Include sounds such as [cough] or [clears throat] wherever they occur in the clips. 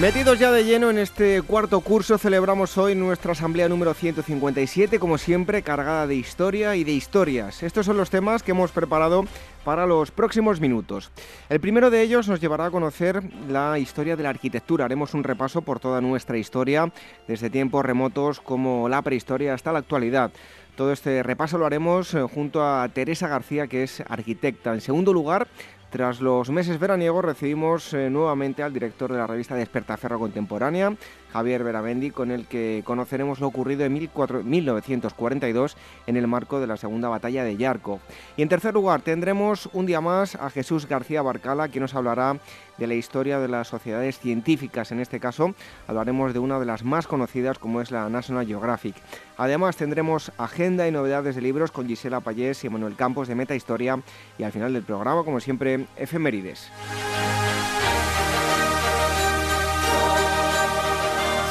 Metidos ya de lleno en este cuarto curso, celebramos hoy nuestra asamblea número 157, como siempre, cargada de historia y de historias. Estos son los temas que hemos preparado para los próximos minutos. El primero de ellos nos llevará a conocer la historia de la arquitectura. Haremos un repaso por toda nuestra historia, desde tiempos remotos como la prehistoria hasta la actualidad. Todo este repaso lo haremos eh, junto a Teresa García, que es arquitecta. En segundo lugar, tras los meses veraniegos recibimos eh, nuevamente al director de la revista Despertaferro Contemporánea, Javier Veramendi, con el que conoceremos lo ocurrido en 1942 en el marco de la Segunda Batalla de Yarkov. Y en tercer lugar tendremos un día más a Jesús García Barcala, que nos hablará de la historia de las sociedades científicas. En este caso hablaremos de una de las más conocidas como es la National Geographic. Además tendremos agenda y novedades de libros con Gisela Payés y Manuel Campos de Meta Historia y al final del programa, como siempre, efemérides.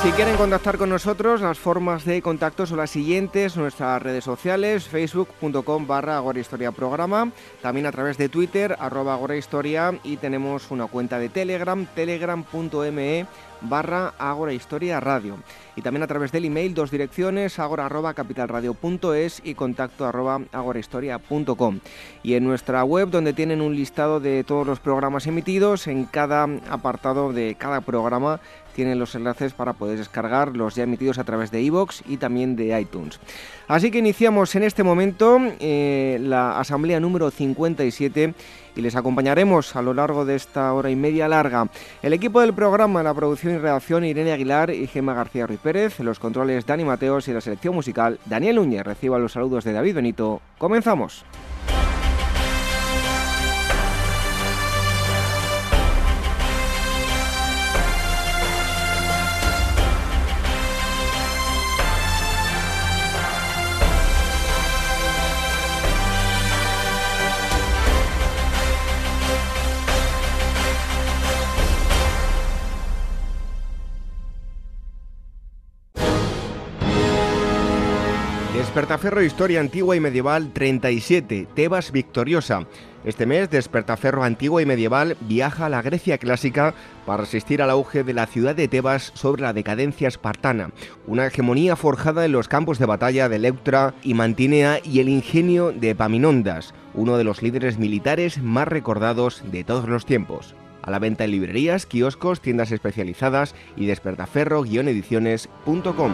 Si quieren contactar con nosotros, las formas de contacto son las siguientes, nuestras redes sociales, facebook.com barra programa, también a través de Twitter, arroba agorahistoria y tenemos una cuenta de Telegram, telegram.me barra Agora Historia Radio. Y también a través del email, dos direcciones, agora arroba capitalradio.es y contacto arroba agorahistoria.com. Y en nuestra web, donde tienen un listado de todos los programas emitidos, en cada apartado de cada programa tienen los enlaces para poder descargar los ya emitidos a través de iVoox y también de iTunes. Así que iniciamos en este momento eh, la asamblea número 57 y les acompañaremos a lo largo de esta hora y media larga. El equipo del programa, la producción y redacción Irene Aguilar y Gemma García Ruiz Pérez, los controles Dani Mateos y la selección musical Daniel Núñez. Reciba los saludos de David Benito. Comenzamos. Despertaferro Historia Antigua y Medieval 37, Tebas Victoriosa. Este mes, Despertaferro Antigua y Medieval viaja a la Grecia clásica para resistir al auge de la ciudad de Tebas sobre la decadencia espartana, una hegemonía forjada en los campos de batalla de Leuctra y Mantinea y el ingenio de Epaminondas, uno de los líderes militares más recordados de todos los tiempos. A la venta en librerías, kioscos, tiendas especializadas y despertaferro-ediciones.com.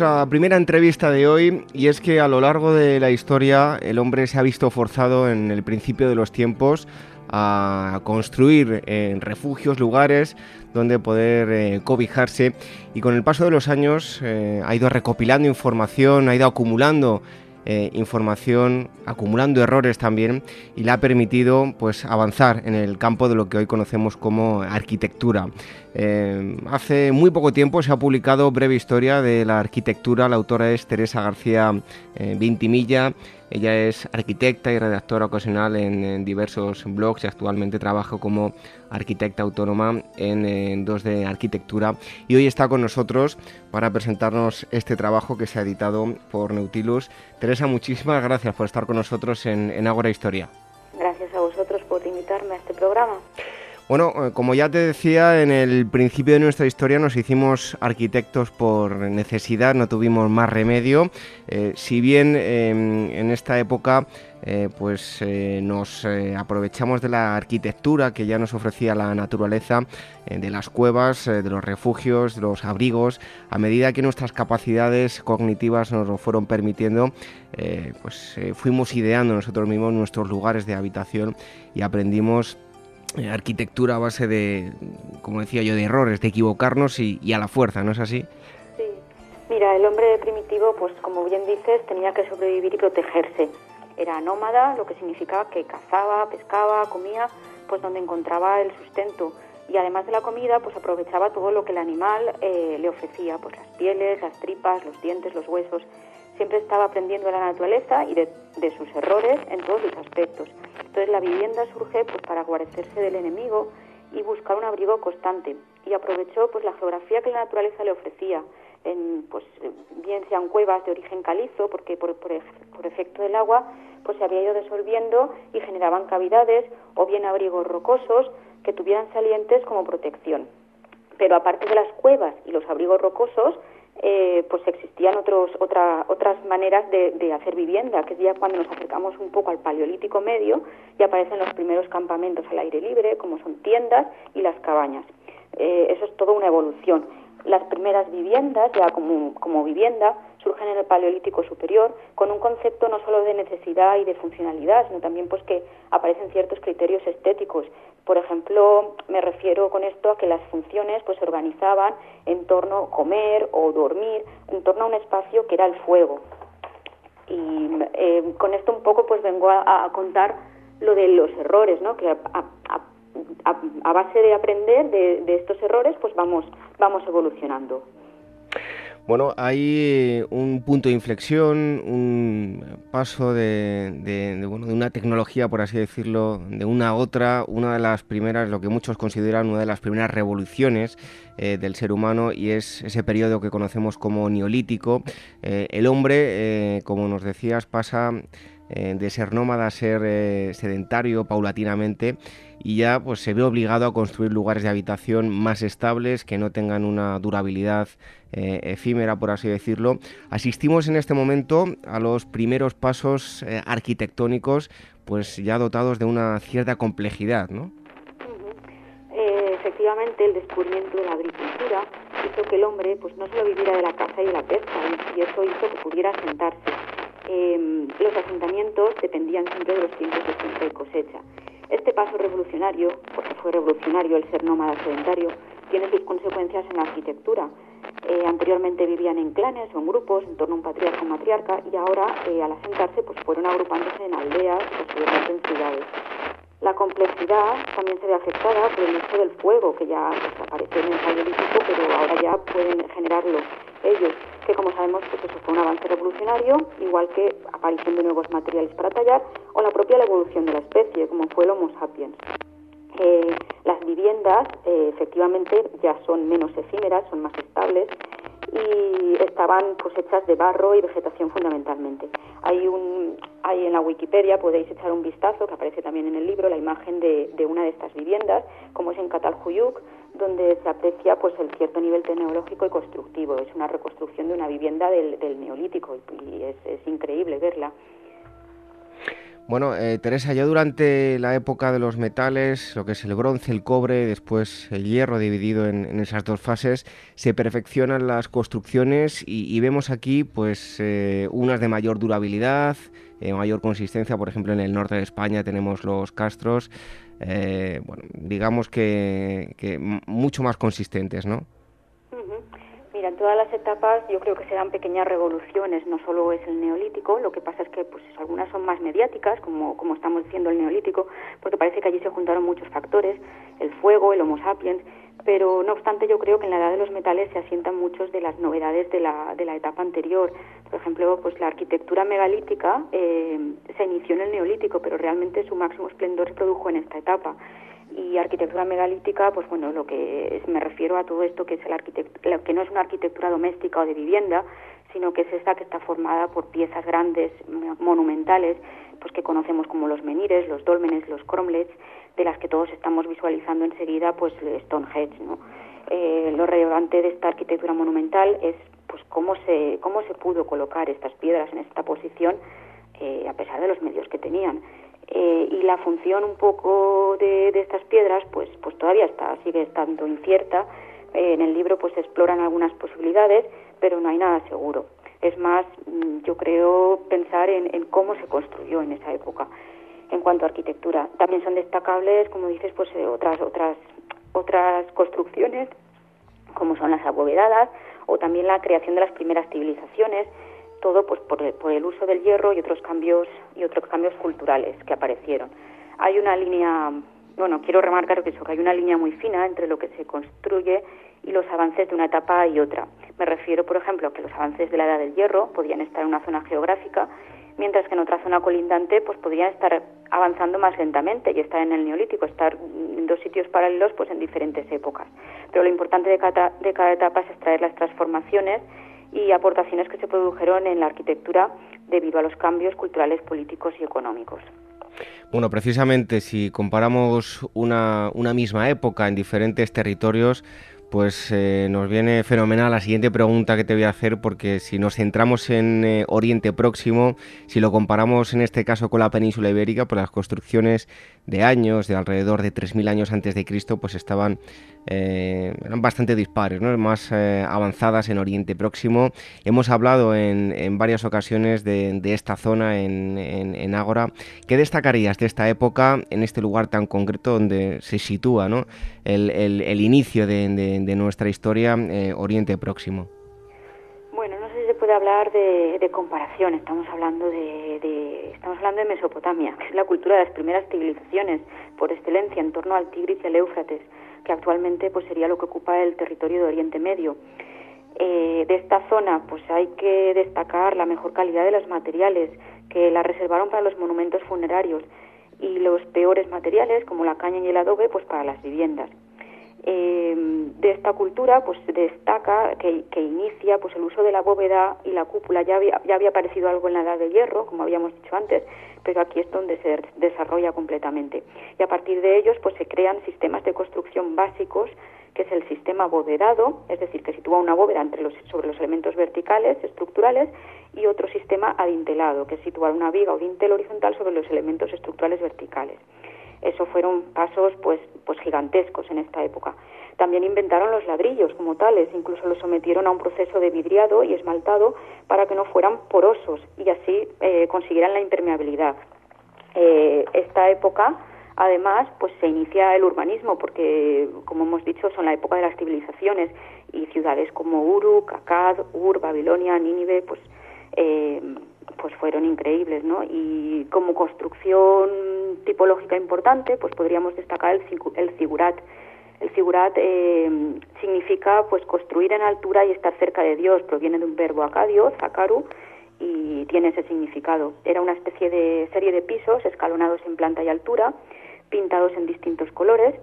nuestra primera entrevista de hoy y es que a lo largo de la historia el hombre se ha visto forzado en el principio de los tiempos a construir eh, refugios, lugares donde poder eh, cobijarse. Y con el paso de los años eh, ha ido recopilando información, ha ido acumulando eh, información, acumulando errores también y le ha permitido pues avanzar en el campo de lo que hoy conocemos como arquitectura. Eh, hace muy poco tiempo se ha publicado Breve Historia de la Arquitectura, la autora es Teresa García eh, Vintimilla ella es arquitecta y redactora ocasional en, diversos blogs y actualmente trabaja como arquitecta autónoma en, dos de arquitectura. Y hoy está con nosotros para presentarnos este trabajo que se ha editado por Neutilus. Teresa, muchísimas gracias por estar con nosotros en, en Ágora Historia. Gracias a vosotros por invitarme a este programa. Bueno, eh, como ya te decía, en el principio de nuestra historia nos hicimos arquitectos por necesidad, no tuvimos más remedio. Eh, si bien em, en esta época eh, pues nos aprovechamos de la arquitectura que ya nos ofrecía la naturaleza, de las cuevas, de los refugios, de los abrigos, a medida que nuestras capacidades cognitivas nos lo fueron permitiendo, pues fuimos ideando nosotros mismos nuestros lugares de habitación y aprendimos arquitectura a base de, como decía yo, de errores, de equivocarnos y, a la fuerza, ¿no es así? Sí. Mira, el hombre primitivo, pues como bien dices, tenía que sobrevivir y protegerse. Era nómada, lo que significaba que cazaba, pescaba, comía, pues donde encontraba el sustento. Y además de la comida, pues aprovechaba todo lo que el animal eh, le ofrecía, pues las pieles, las tripas, los dientes, los huesos. Siempre estaba aprendiendo de la naturaleza y de, sus errores en todos los aspectos. Entonces la vivienda surge pues para guarecerse del enemigo y buscar un abrigo constante y aprovechó pues la geografía que la naturaleza le ofrecía en pues bien sean cuevas de origen calizo porque por, por, efecto del agua pues se había ido disolviendo y generaban cavidades o bien abrigos rocosos que tuvieran salientes como protección pero aparte de las cuevas y los abrigos rocosos eh, pues existían otros, otra, otras maneras de, hacer vivienda, que es ya cuando nos acercamos un poco al paleolítico medio y aparecen los primeros campamentos al aire libre, como son tiendas y las cabañas. Eh, eso es toda una evolución. Las primeras viviendas, ya como, como vivienda, surgen en el Paleolítico Superior con un concepto no solo de necesidad y de funcionalidad, sino también pues que aparecen ciertos criterios estéticos. Por ejemplo, me refiero con esto a que las funciones pues se organizaban en torno a comer o dormir, en torno a un espacio que era el fuego. Y eh, con esto un poco pues vengo a, contar lo de los errores, ¿no? Que a, base de aprender de, de estos errores pues vamos, vamos evolucionando. Bueno, hay un punto de inflexión, un paso de, una tecnología, por así decirlo, de una a otra, una de las primeras, lo que muchos consideran una de las primeras revoluciones eh, del ser humano y es ese periodo que conocemos como neolítico. Eh, el hombre, eh, como nos decías, pasa de ser nómada a ser sedentario paulatinamente y ya pues se ve obligado a construir lugares de habitación más estables que no tengan una durabilidad eh, efímera, por así decirlo. Asistimos en este momento a los primeros pasos eh, arquitectónicos, pues ya dotados de una cierta complejidad, ¿no? Eh, efectivamente, el descubrimiento de la agricultura hizo que el hombre pues no solo viviera de la caza y de la pesca, y eso hizo que pudiera asentarse. Em, los asentamientos dependían siempre de los tiempos de siembra y cosecha. Este paso revolucionario, porque fue revolucionario el ser nómada sedentario, tiene sus consecuencias en la arquitectura. Eh, anteriormente vivían en clanes o en grupos en torno a un patriarca o matriarca y ahora eh, al asentarse pues fueron agrupándose en aldeas, posiblemente en ciudades. La complejidad también se ve afectada por el uso del fuego, que ya pues, apareció en el paleolítico, pero ahora ya pueden generarlo ellos, que como sabemos pues eso fue un avance revolucionario, igual que aparición de nuevos materiales para tallar o la propia evolución de la especie, como fue el Homo sapiens. Las viviendas eh, efectivamente ya son menos efímeras, son más estables y estaban pues hechas de barro y vegetación fundamentalmente. Hay un hay en la Wikipedia podéis echar un vistazo que aparece también en el libro la imagen de, de una de estas viviendas, como es en Catalhuyuk, donde se aprecia pues el cierto nivel tecnológico y constructivo. Es una reconstrucción de una vivienda del, neolítico y es increíble verla. Bueno, eh, Teresa, ya durante la época de los metales, lo que es el bronce, el cobre, después el hierro dividido en, esas dos fases, se perfeccionan las construcciones y, vemos aquí pues eh, unas de mayor durabilidad, eh, mayor consistencia, por ejemplo en el norte de España tenemos los castros, bueno, digamos que mucho más consistentes, ¿no? Mira, en todas las etapas yo creo que se dan pequeñas revoluciones, no solo es el neolítico, lo que pasa es que pues algunas son más mediáticas, como, como estamos diciendo el neolítico, porque parece que allí se juntaron muchos factores, el fuego, el homo sapiens, pero no obstante yo creo que en la edad de los metales se asientan muchos de las novedades de la, de la etapa anterior. Por ejemplo, pues la arquitectura megalítica eh, se inició en el neolítico, pero realmente su máximo esplendor se produjo en esta etapa y arquitectura megalítica, pues bueno, lo que me refiero a todo esto que es el que no es una arquitectura doméstica o de vivienda, sino que es esta que está formada por piezas grandes, monumentales, pues que conocemos como los menires, los dólmenes, los cromlechs, de las que todos estamos visualizando enseguida, pues Stonehenge, ¿no? Eh, lo relevante de esta arquitectura monumental es pues cómo se cómo se pudo colocar estas piedras en esta posición eh, a pesar de los medios que tenían eh, y la función un poco de, estas piedras pues pues todavía está sigue estando incierta. En el libro pues se exploran algunas posibilidades pero no hay nada seguro. Es más mm, yo creo pensar en, en cómo se construyó en esa época en cuanto a arquitectura. También son destacables como dices pues otras otras otras construcciones como son las abovedadas o también la creación de las primeras civilizaciones, todo pues por el, uso del hierro y otros cambios y otros cambios culturales que aparecieron. Hay una línea, bueno, quiero remarcar que eso, que hay una línea muy fina entre lo que se construye y los avances de una etapa y otra. Me refiero, por ejemplo, a que los avances de la edad del hierro podían estar en una zona geográfica mientras que en otra zona colindante pues podrían estar avanzando más lentamente y estar en el neolítico, estar en dos sitios paralelos pues en diferentes épocas. Pero lo importante de cada, de cada etapa es extraer las transformaciones y aportaciones que se produjeron en la arquitectura debido a los cambios culturales, políticos y económicos. Bueno, precisamente si comparamos una, una misma época en diferentes territorios, pues eh, nos viene fenomenal la siguiente pregunta que te voy a hacer porque si nos centramos en eh, Oriente Próximo, si lo comparamos en este caso con la península ibérica, pues las construcciones de años, de alrededor de 3.000 años antes de Cristo, pues estaban eh, eran bastante dispares, ¿no? más avanzadas en Oriente Próximo. Hemos hablado en, varias ocasiones de, esta zona en, en, Ágora. ¿Qué destacarías de esta época, en este lugar tan concreto donde se sitúa ¿no? el, el, inicio de, de, nuestra historia, eh, Oriente Próximo? Bueno, no sé si se puede hablar de, de comparación. Estamos hablando de, de, estamos hablando de Mesopotamia, que es la cultura de las primeras civilizaciones por excelencia en torno al Tigris y al Éufrates que actualmente pues sería lo que ocupa el territorio de Oriente Medio. Eh, de esta zona pues hay que destacar la mejor calidad de los materiales que la reservaron para los monumentos funerarios y los peores materiales como la caña y el adobe pues para las viviendas. Eh, de esta cultura pues destaca que, que, inicia pues el uso de la bóveda y la cúpula. Ya había, ya había aparecido algo en la edad de hierro como habíamos dicho antes pero aquí es donde se desarrolla completamente. Y a partir de ellos pues se crean sistemas de construcción básicos que es el sistema abovedado es decir que sitúa una bóveda entre los, sobre los elementos verticales estructurales y otro sistema adintelado que es situar una viga o dintel horizontal sobre los elementos estructurales verticales eso fueron pasos pues, pues gigantescos en esta época. También inventaron los ladrillos como tales, incluso los sometieron a un proceso de vidriado y esmaltado para que no fueran porosos y así eh, consiguieran la impermeabilidad. Eh, esta época, además, pues se inicia el urbanismo porque, como hemos dicho, son la época de las civilizaciones y ciudades como Uruk, Akkad, Ur, Babilonia, Nínive, pues eh, pues fueron increíbles, ¿no? Y como construcción tipológica importante, pues podríamos destacar el, el figurat. El figurat eh, significa pues construir en altura y estar cerca de Dios, proviene de un verbo acadio, zakaru, y tiene ese significado. Era una especie de serie de pisos escalonados en planta y altura, pintados en distintos colores,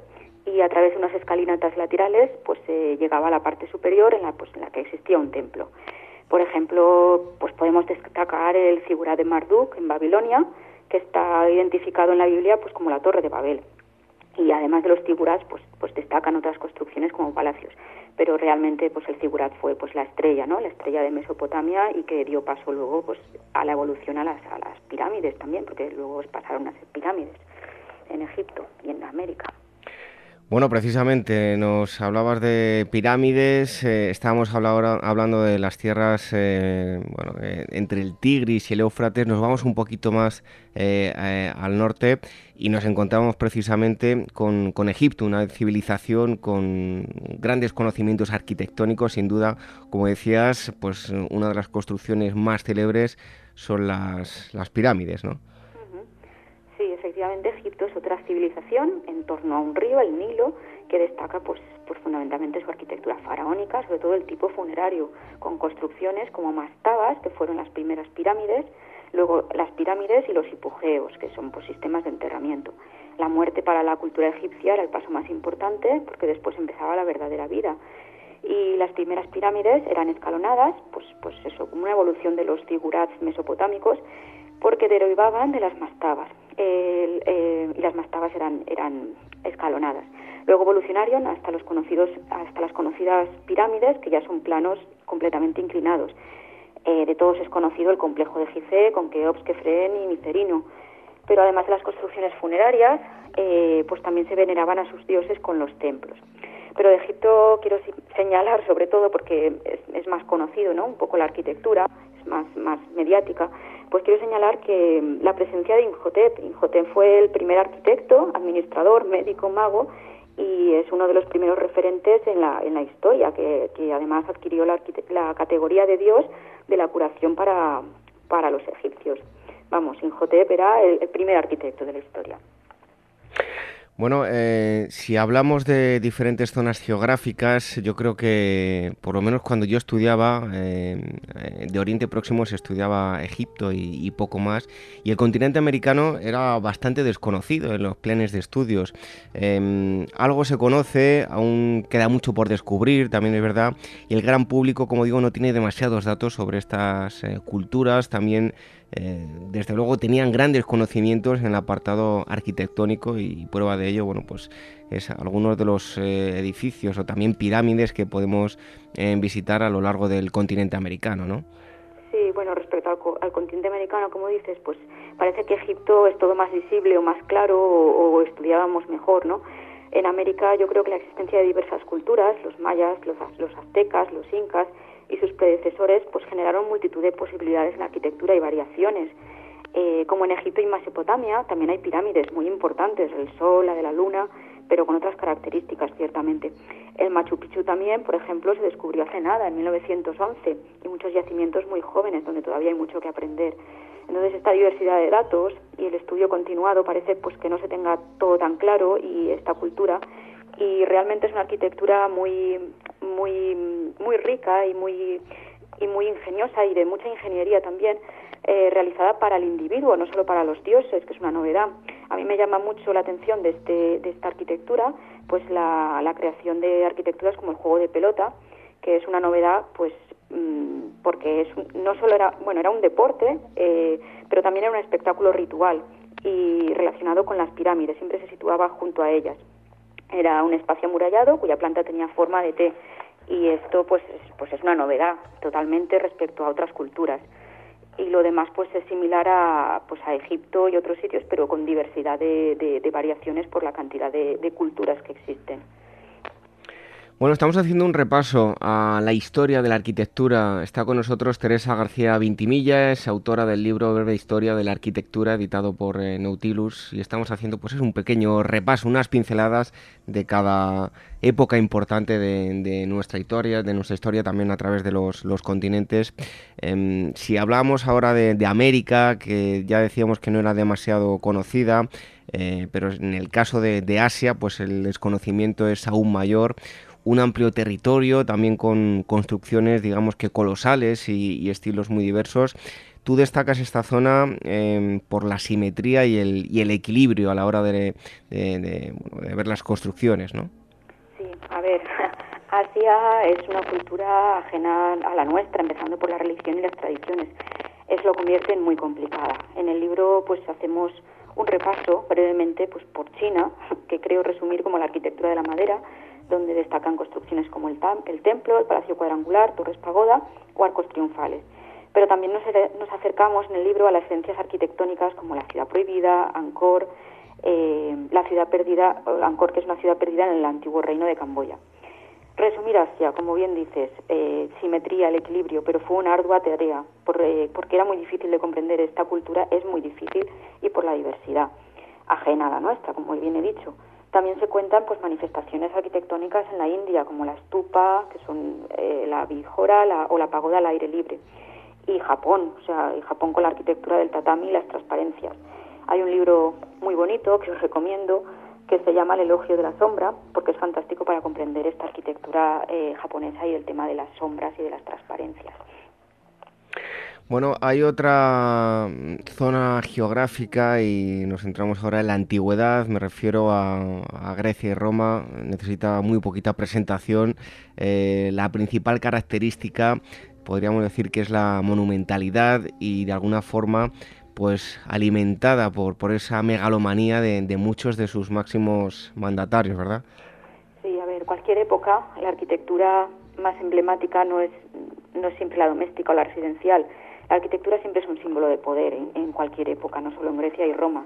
y a través de unas escalinatas laterales pues se llegaba a la parte superior en la, pues, en la que existía un templo. Por ejemplo, pues podemos destacar el figura de Marduk en Babilonia, que está identificado en la Biblia pues como la Torre de Babel. Y además de los figuras, pues, pues destacan otras construcciones como palacios. Pero realmente pues el figurat fue pues la estrella, ¿no? La estrella de Mesopotamia y que dio paso luego pues a la evolución a las, a las pirámides también, porque luego pasaron a ser pirámides en Egipto y en América. Bueno, precisamente nos hablabas de pirámides, eh, estábamos hablando de las tierras eh, bueno, eh, entre el Tigris y el Éufrates, nos vamos un poquito más al norte y nos encontramos precisamente con, con, Egipto, una civilización con grandes conocimientos arquitectónicos, sin duda, como decías, pues una de las construcciones más célebres son las, las pirámides, ¿no? efectivamente Es otra civilización en torno a un río, el Nilo, que destaca pues, pues fundamentalmente su arquitectura faraónica, sobre todo el tipo funerario, con construcciones como mastabas, que fueron las primeras pirámides, luego las pirámides y los hipogeos, que son pues, sistemas de enterramiento. La muerte para la cultura egipcia era el paso más importante porque después empezaba la verdadera vida. y las primeras pirámides eran escalonadas, pues, pues eso, como una evolución de los figurats mesopotámicos, porque derivaban de las mastabas, eh, y las mastabas eran, eran escalonadas. Luego evolucionaron hasta, los conocidos, hasta las conocidas pirámides, que ya son planos completamente inclinados. Eh, de todos es conocido el complejo de Gizeh, con Keops, Kefren y Micerino. Pero además de las construcciones funerarias, eh, pues también se veneraban a sus dioses con los templos. Pero de Egipto quiero señalar, sobre todo porque es, más conocido, ¿no? Un poco la arquitectura, es más, más mediática, pues quiero señalar que la presencia de Imhotep, Imhotep fue el primer arquitecto, administrador, médico, mago, y es uno de los primeros referentes en la, en la historia, que, además adquirió la, la, categoría de Dios de la curación para, para los egipcios. Vamos, Imhotep era el primer arquitecto de la historia. Bueno, eh, si hablamos de diferentes zonas geográficas, yo creo que por lo menos cuando yo estudiaba eh, de Oriente Próximo se estudiaba Egipto y, poco más, y el continente americano era bastante desconocido en los planes de estudios. Em, algo se conoce, aún queda mucho por descubrir, también es verdad, y el gran público, como digo, no tiene demasiados datos sobre estas eh, culturas, también eh, desde luego tenían grandes conocimientos en el apartado arquitectónico y prueba de ello, bueno, pues es algunos de los eh, edificios o también pirámides que podemos eh, visitar a lo largo del continente americano, ¿no? Sí, bueno, respecto al, continente americano, como dices, pues parece que Egipto es todo más visible o más claro o, estudiábamos mejor, ¿no? En América yo creo que la existencia de diversas culturas, los mayas, los, los aztecas, los incas, y sus predecesores pues generaron multitud de posibilidades en arquitectura y variaciones. Eh, como en Egipto y Mesopotamia, también hay pirámides muy importantes, el Sol, la de la Luna, pero con otras características, ciertamente. El Machu Picchu también, por ejemplo, se descubrió hace nada, en 1911, y muchos yacimientos muy jóvenes, donde todavía hay mucho que aprender. Entonces, esta diversidad de datos y el estudio continuado parece pues que no se tenga todo tan claro y esta cultura y realmente es una arquitectura muy muy muy rica y muy y muy ingeniosa y de mucha ingeniería también eh, realizada para el individuo, no solo para los dioses, que es una novedad. A mí me llama mucho la atención de, este, de esta arquitectura, pues la, creación de arquitecturas como el juego de pelota, que es una novedad, pues mm, porque es no solo era bueno era un deporte, eh, pero también era un espectáculo ritual y relacionado con las pirámides. Siempre se situaba junto a ellas. Era un espacio amurallado cuya planta tenía forma de T y esto pues es, pues es una novedad totalmente respecto a otras culturas y lo demás pues es similar a pues a Egipto y otros sitios pero con diversidad de, de, variaciones por la cantidad de culturas que existen. Bueno, estamos haciendo un repaso a la historia de la arquitectura. Está con nosotros Teresa García Vintimilla, es autora del libro Breve Historia de la Arquitectura, editado por eh, Nautilus, y estamos haciendo pues es un pequeño repaso, unas pinceladas de cada época importante de, nuestra historia, de nuestra historia también a través de los, continentes. Em, si hablamos ahora de, América, que ya decíamos que no era demasiado conocida, eh, pero en el caso de, de Asia, pues el desconocimiento es aún mayor un amplio territorio, también con construcciones, digamos que colosales y, estilos muy diversos. Tú destacas esta zona em, por la simetría y el, equilibrio a la hora de, de, ver las construcciones, ¿no? Sí, a ver, [laughs] Asia es una cultura ajena a la nuestra, empezando por la religión y las tradiciones. Eso lo convierte en muy complicada. En el libro pues hacemos un repaso brevemente pues por China, [laughs] que creo resumir como la arquitectura de la madera, donde destacan construcciones como el, el templo, el palacio cuadrangular, torres pagoda o arcos triunfales. Pero también nos, nos, acercamos en el libro a las esencias arquitectónicas como la ciudad prohibida, Angkor, eh, la ciudad perdida, Angkor que es una ciudad perdida en el antiguo reino de Camboya. Resumir Asia, como bien dices, eh, simetría, el equilibrio, pero fue una ardua tarea, por, eh, porque era muy difícil de comprender esta cultura, es muy difícil, y por la diversidad, ajena a la nuestra, como bien he dicho. También se cuentan pues manifestaciones arquitectónicas en la India, como la estupa, que son eh, la bijora o la pagoda al aire libre. Y Japón, o sea, y Japón con la arquitectura del tatami y las transparencias. Hay un libro muy bonito que os recomiendo que se llama El elogio de la sombra, porque es fantástico para comprender esta arquitectura eh, japonesa y el tema de las sombras y de las transparencias. Bueno, hay otra mm, zona geográfica y nos centramos ahora en la antigüedad, me refiero a, Grecia y Roma, necesita muy poquita presentación. Eh, la principal característica podríamos decir que es la monumentalidad y de alguna forma pues alimentada por, por esa megalomanía de, de muchos de sus máximos mandatarios, ¿verdad? Sí, a ver, cualquier época, la arquitectura más emblemática no es, no es siempre la doméstica o la residencial, la arquitectura siempre es un símbolo de poder en, cualquier época, no solo en Grecia y Roma.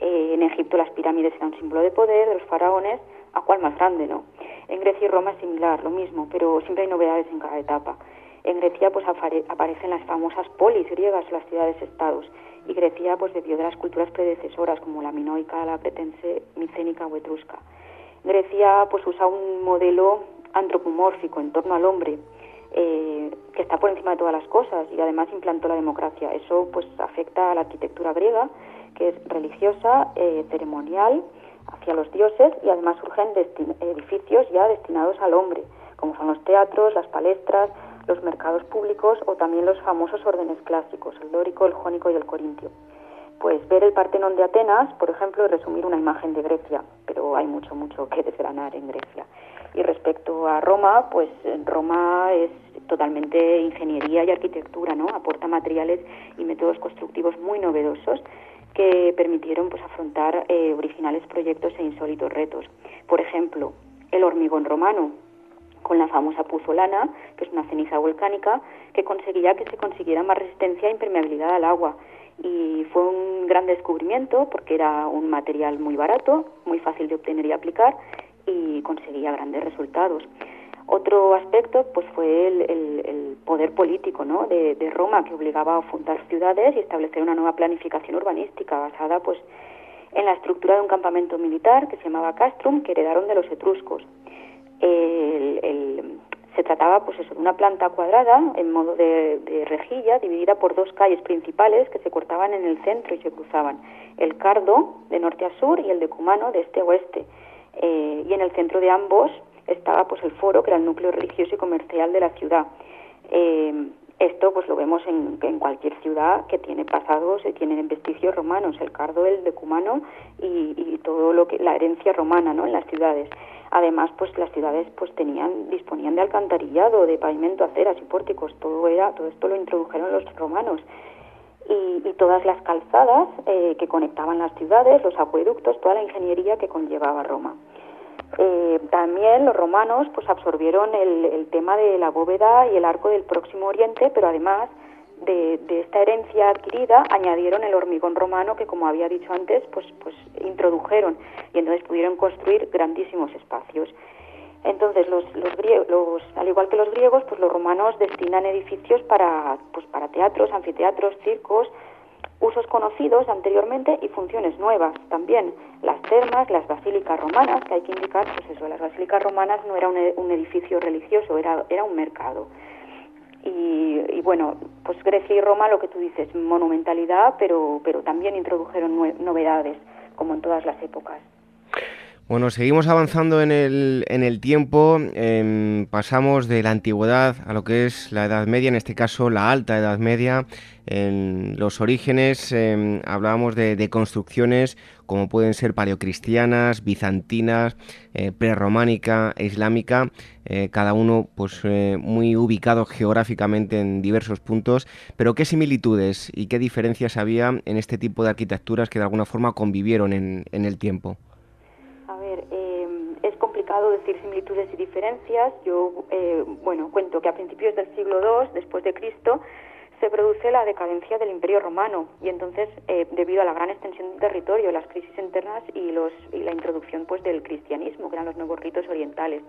Eh, en Egipto las pirámides eran un símbolo de poder de los faraones, a cuál más grande, ¿no? En Grecia y Roma es similar, lo mismo, pero siempre hay novedades en cada etapa. En Grecia pues aparecen las famosas polis griegas, las ciudades-estados, y Grecia pues bebió de las culturas predecesoras como la minoica, la pretense, micénica o etrusca. Grecia pues usa un modelo antropomórfico en torno al hombre, eh, que está por encima de todas las cosas y además implantó la democracia. Eso pues afecta a la arquitectura griega, que es religiosa, eh, ceremonial, hacia los dioses y además surgen edificios ya destinados al hombre, como son los teatros, las palestras, los mercados públicos o también los famosos órdenes clásicos, el dórico, el jónico y el corintio. Pues ver el Partenón de Atenas, por ejemplo, es resumir una imagen de Grecia, pero hay mucho, mucho que desgranar en Grecia. Y respecto a Roma, pues Roma es totalmente ingeniería y arquitectura, ¿no? Aporta materiales y métodos constructivos muy novedosos que permitieron pues afrontar eh, originales proyectos e insólitos retos. Por ejemplo, el hormigón romano, con la famosa puzolana, que es una ceniza volcánica, que conseguía que se consiguiera más resistencia e impermeabilidad al agua. Y fue un gran descubrimiento porque era un material muy barato, muy fácil de obtener y aplicar y conseguía grandes resultados. Otro aspecto pues fue el, poder político ¿no? de, Roma que obligaba a fundar ciudades y establecer una nueva planificación urbanística basada pues en la estructura de un campamento militar que se llamaba Castrum que heredaron de los etruscos. se trataba pues eso, de una planta cuadrada en modo de, rejilla dividida por dos calles principales que se cortaban en el centro y se cruzaban el Cardo de norte a sur y el de Cumano de este a oeste eh, y en el centro de ambos estaba pues el foro, que era el núcleo religioso y comercial de la ciudad. Eh, esto pues lo vemos en, cualquier ciudad que tiene pasados y tiene vestigios romanos, el cardo, el decumano y, y todo lo que la herencia romana, ¿no? En las ciudades. Además, pues las ciudades pues tenían disponían de alcantarillado, de pavimento, aceras y pórticos. Todo era todo esto lo introdujeron los romanos. Y, todas las calzadas eh, que conectaban las ciudades, los acueductos, toda la ingeniería que conllevaba Roma. Eh, también los romanos pues absorbieron el, tema de la bóveda y el arco del Próximo Oriente, pero además de, esta herencia adquirida añadieron el hormigón romano que, como había dicho antes, pues, pues introdujeron y entonces pudieron construir grandísimos espacios. Entonces, los, los, griegos, al igual que los griegos, pues los romanos destinan edificios para, pues para teatros, anfiteatros, circos, usos conocidos anteriormente y funciones nuevas también. Las termas, las basílicas romanas, que hay que indicar, pues eso, las basílicas romanas no era un, edificio religioso, era, era un mercado. Y, y, bueno, pues Grecia y Roma, lo que tú dices, monumentalidad, pero, pero también introdujeron novedades, como en todas las épocas. Bueno, seguimos avanzando en el, en el tiempo, em, pasamos de la antigüedad a lo que es la Edad Media, en este caso la Alta Edad Media. En los orígenes em, hablábamos de, construcciones como pueden ser paleocristianas, bizantinas, eh, prerrománica islámica, eh, cada uno pues eh, muy ubicado geográficamente en diversos puntos, pero qué similitudes y qué diferencias había en este tipo de arquitecturas que de alguna forma convivieron en, en el tiempo decir similitudes y diferencias. Yo, eh, bueno, cuento que a principios del siglo II, después de Cristo, se produce la decadencia del Imperio Romano y entonces, eh, debido a la gran extensión del territorio, las crisis internas y, los, y la introducción pues del cristianismo, que eran los nuevos ritos orientales,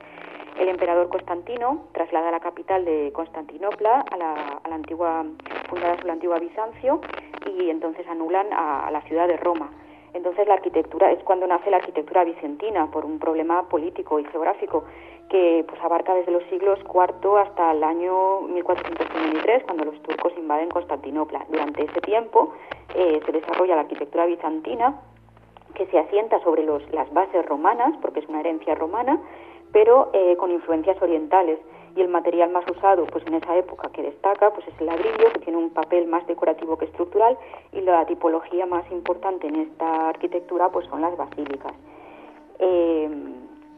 el emperador Constantino traslada la capital de Constantinopla a la, a la antigua, fundada sobre la antigua Bizancio y entonces anulan a la ciudad de Roma. Entonces la arquitectura es cuando nace la arquitectura bizantina por un problema político y geográfico que pues abarca desde los siglos IV hasta el año 1453 cuando los turcos invaden Constantinopla. Durante ese tiempo eh, se desarrolla la arquitectura bizantina que se asienta sobre los, las bases romanas porque es una herencia romana pero eh, con influencias orientales y el material más usado pues en esa época que destaca pues es el ladrillo que tiene un papel más decorativo que estructural y la tipología más importante en esta arquitectura pues son las basílicas. Eh,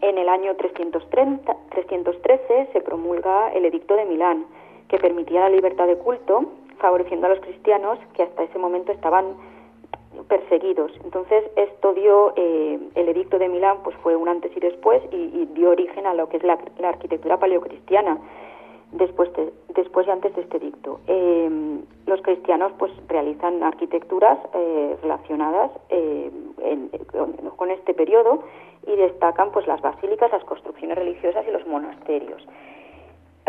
en el año 330, 313 se promulga el Edicto de Milán que permitía la libertad de culto favoreciendo a los cristianos que hasta ese momento estaban perseguidos. Entonces esto dio, eh, el edicto de Milán pues fue un antes y después y, dio origen a lo que es la, arquitectura paleocristiana después, después y antes de este edicto. Eh, los cristianos pues realizan arquitecturas eh, relacionadas con este periodo y destacan pues las basílicas, las construcciones religiosas y los monasterios.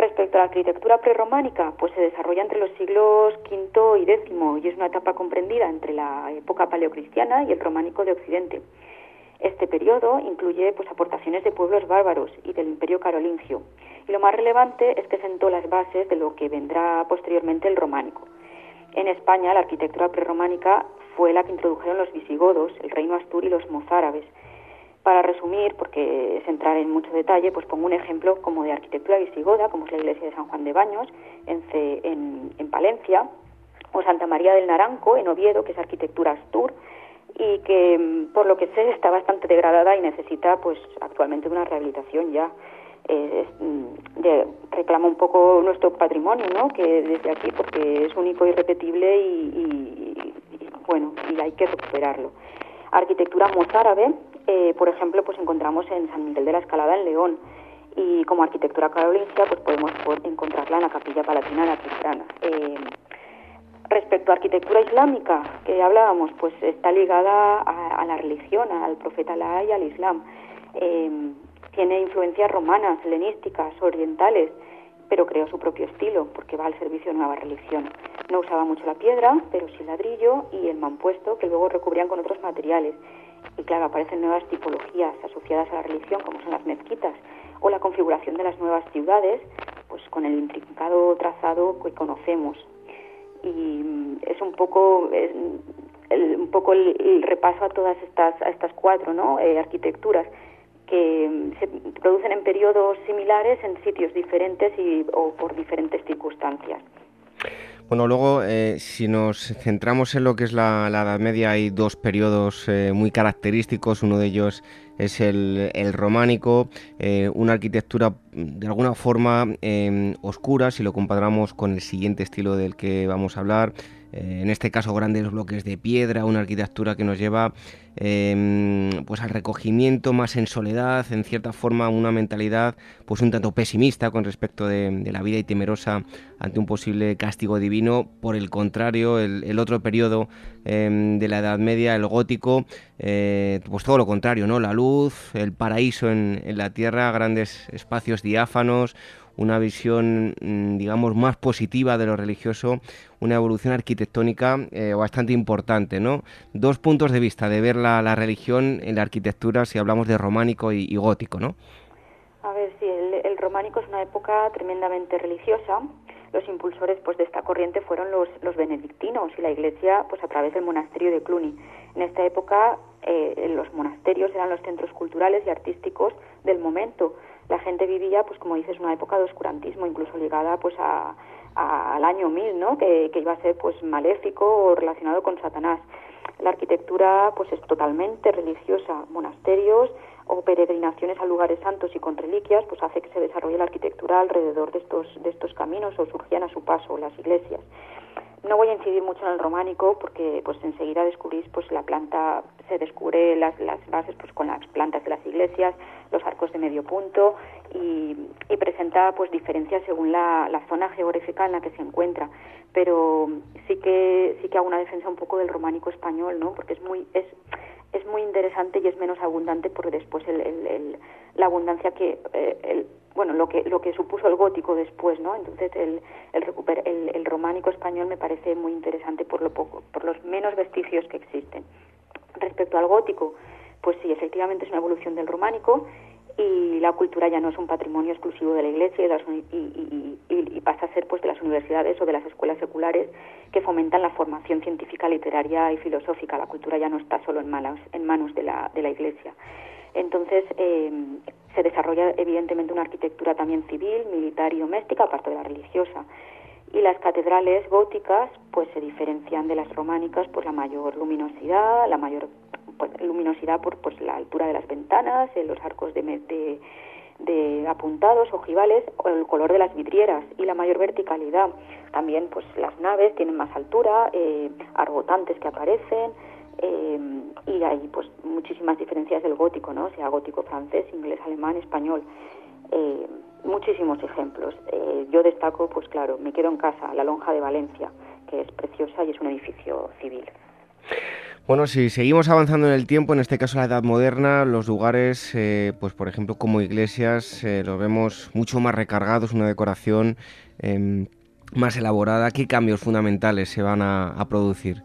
Respecto a la arquitectura prerrománica, pues se desarrolla entre los siglos V y X y es una etapa comprendida entre la época paleocristiana y el románico de Occidente. Este periodo incluye pues, aportaciones de pueblos bárbaros y del imperio carolingio. Y lo más relevante es que sentó las bases de lo que vendrá posteriormente el románico. En España, la arquitectura prerrománica fue la que introdujeron los visigodos, el reino astur y los mozárabes, para resumir, porque es entrar en mucho detalle, pues pongo un ejemplo como de arquitectura visigoda, como es la iglesia de San Juan de Baños, en, en, Palencia, o Santa María del Naranco, en Oviedo, que es arquitectura astur, y que mm, por lo que sé está bastante degradada y necesita pues actualmente una rehabilitación ya. Eh, mm, reclama un poco nuestro patrimonio, ¿no? Que desde aquí, porque es único y repetible y, y bueno, y hay que recuperarlo. Arquitectura mozárabe, eh, por ejemplo, pues encontramos en San Miguel de la Escalada en León y como arquitectura carolingia pues podemos encontrarla en la Capilla Palatina de Cristiana. Eh, respecto a arquitectura islámica que hablábamos, pues está ligada a, la religión, al profeta Alá y al Islam. Eh, tiene influencias romanas, helenísticas, orientales, pero creó su propio estilo porque va al servicio de nueva religión. No usaba mucho la piedra, pero sí ladrillo y el mampuesto que luego recubrían con otros materiales y claro, aparecen nuevas tipologías asociadas a la religión, como son las mezquitas, o la configuración de las nuevas ciudades, pues con el intrincado trazado que conocemos. Y mm, es un poco, el, un poco el, repaso a todas estas, a estas cuatro ¿no? Eh, arquitecturas que mm, se producen en periodos similares en sitios diferentes y, o por diferentes circunstancias. Bueno, luego, eh, si nos centramos en lo que es la, Edad Media, hay dos periodos eh, muy característicos. Uno de ellos es el, románico, eh, una arquitectura de alguna forma oscura, si lo comparamos con el siguiente estilo del que vamos a hablar. En este caso, grandes bloques de piedra, una arquitectura que nos lleva Em, pues al recogimiento más en soledad, en cierta forma una mentalidad pues un tanto pesimista con respecto de, la vida y temerosa ante un posible castigo divino. Por el contrario, el, otro periodo em, de la Edad Media, el gótico, eh, pues todo lo contrario, ¿no? La luz, el paraíso en la tierra, grandes espacios diáfanos, una visión, mm, digamos, más positiva de lo religioso, una evolución arquitectónica eh, bastante importante, ¿no? Dos puntos de vista de ver la, religión en la arquitectura si hablamos de románico y, gótico, ¿no? A ver, sí, el, románico es una época tremendamente religiosa. Los impulsores pues, de esta corriente fueron los, los benedictinos y la iglesia pues, a través del monasterio de Cluny. En esta época eh, los monasterios eran los centros culturales y artísticos del momento la gente vivía, pues como dices, una época de oscurantismo, incluso ligada pues a, al año 1000, ¿no? Que, iba a ser pues maléfico o relacionado con Satanás. La arquitectura pues es totalmente religiosa, monasterios o peregrinaciones a lugares santos y con reliquias, pues hace que se desarrolle la arquitectura alrededor de estos de estos caminos o surgían a su paso las iglesias. No voy a incidir mucho en el románico porque pues enseguida descubrís pues la planta se descubre las, las bases pues con las plantas de las iglesias, los arcos de medio punto y, presenta pues diferencias según la, la, zona geográfica en la que se encuentra. Pero sí que sí que hago una defensa un poco del románico español, ¿no? Porque es muy es es muy interesante y es menos abundante porque después el, el, la abundancia que eh, el, bueno lo que lo que supuso el gótico después no entonces el el, el, el románico español me parece muy interesante por lo poco por los menos vestigios que existen. Respecto al gótico pues sí, efectivamente es una evolución del románico y la cultura ya no es un patrimonio exclusivo de la Iglesia y, y, pasa a ser pues de las universidades o de las escuelas seculares que fomentan la formación científica, literaria y filosófica. La cultura ya no está solo en manos, en manos de, la, de la Iglesia. Entonces, eh, se desarrolla evidentemente una arquitectura también civil, militar y doméstica, aparte de la religiosa. Y las catedrales góticas pues se diferencian de las románicas por la mayor luminosidad, la mayor pues, luminosidad por pues, la altura de las ventanas, en los arcos de, de, de apuntados, ojivales, el color de las vidrieras y la mayor verticalidad. También pues las naves tienen más altura, eh, arbotantes que aparecen, eh, y hay pues muchísimas diferencias del gótico, ¿no? sea, gótico francés, inglés, alemán, español. Eh, muchísimos ejemplos. Eh, yo destaco, pues claro, me quedo en casa, la Lonja de Valencia, que es preciosa y es un edificio civil. Bueno, si seguimos avanzando en el tiempo, en este caso la Edad Moderna, los lugares, eh, pues por ejemplo como iglesias, los vemos mucho más recargados, una decoración em, más elaborada. ¿Qué cambios fundamentales se van a producir?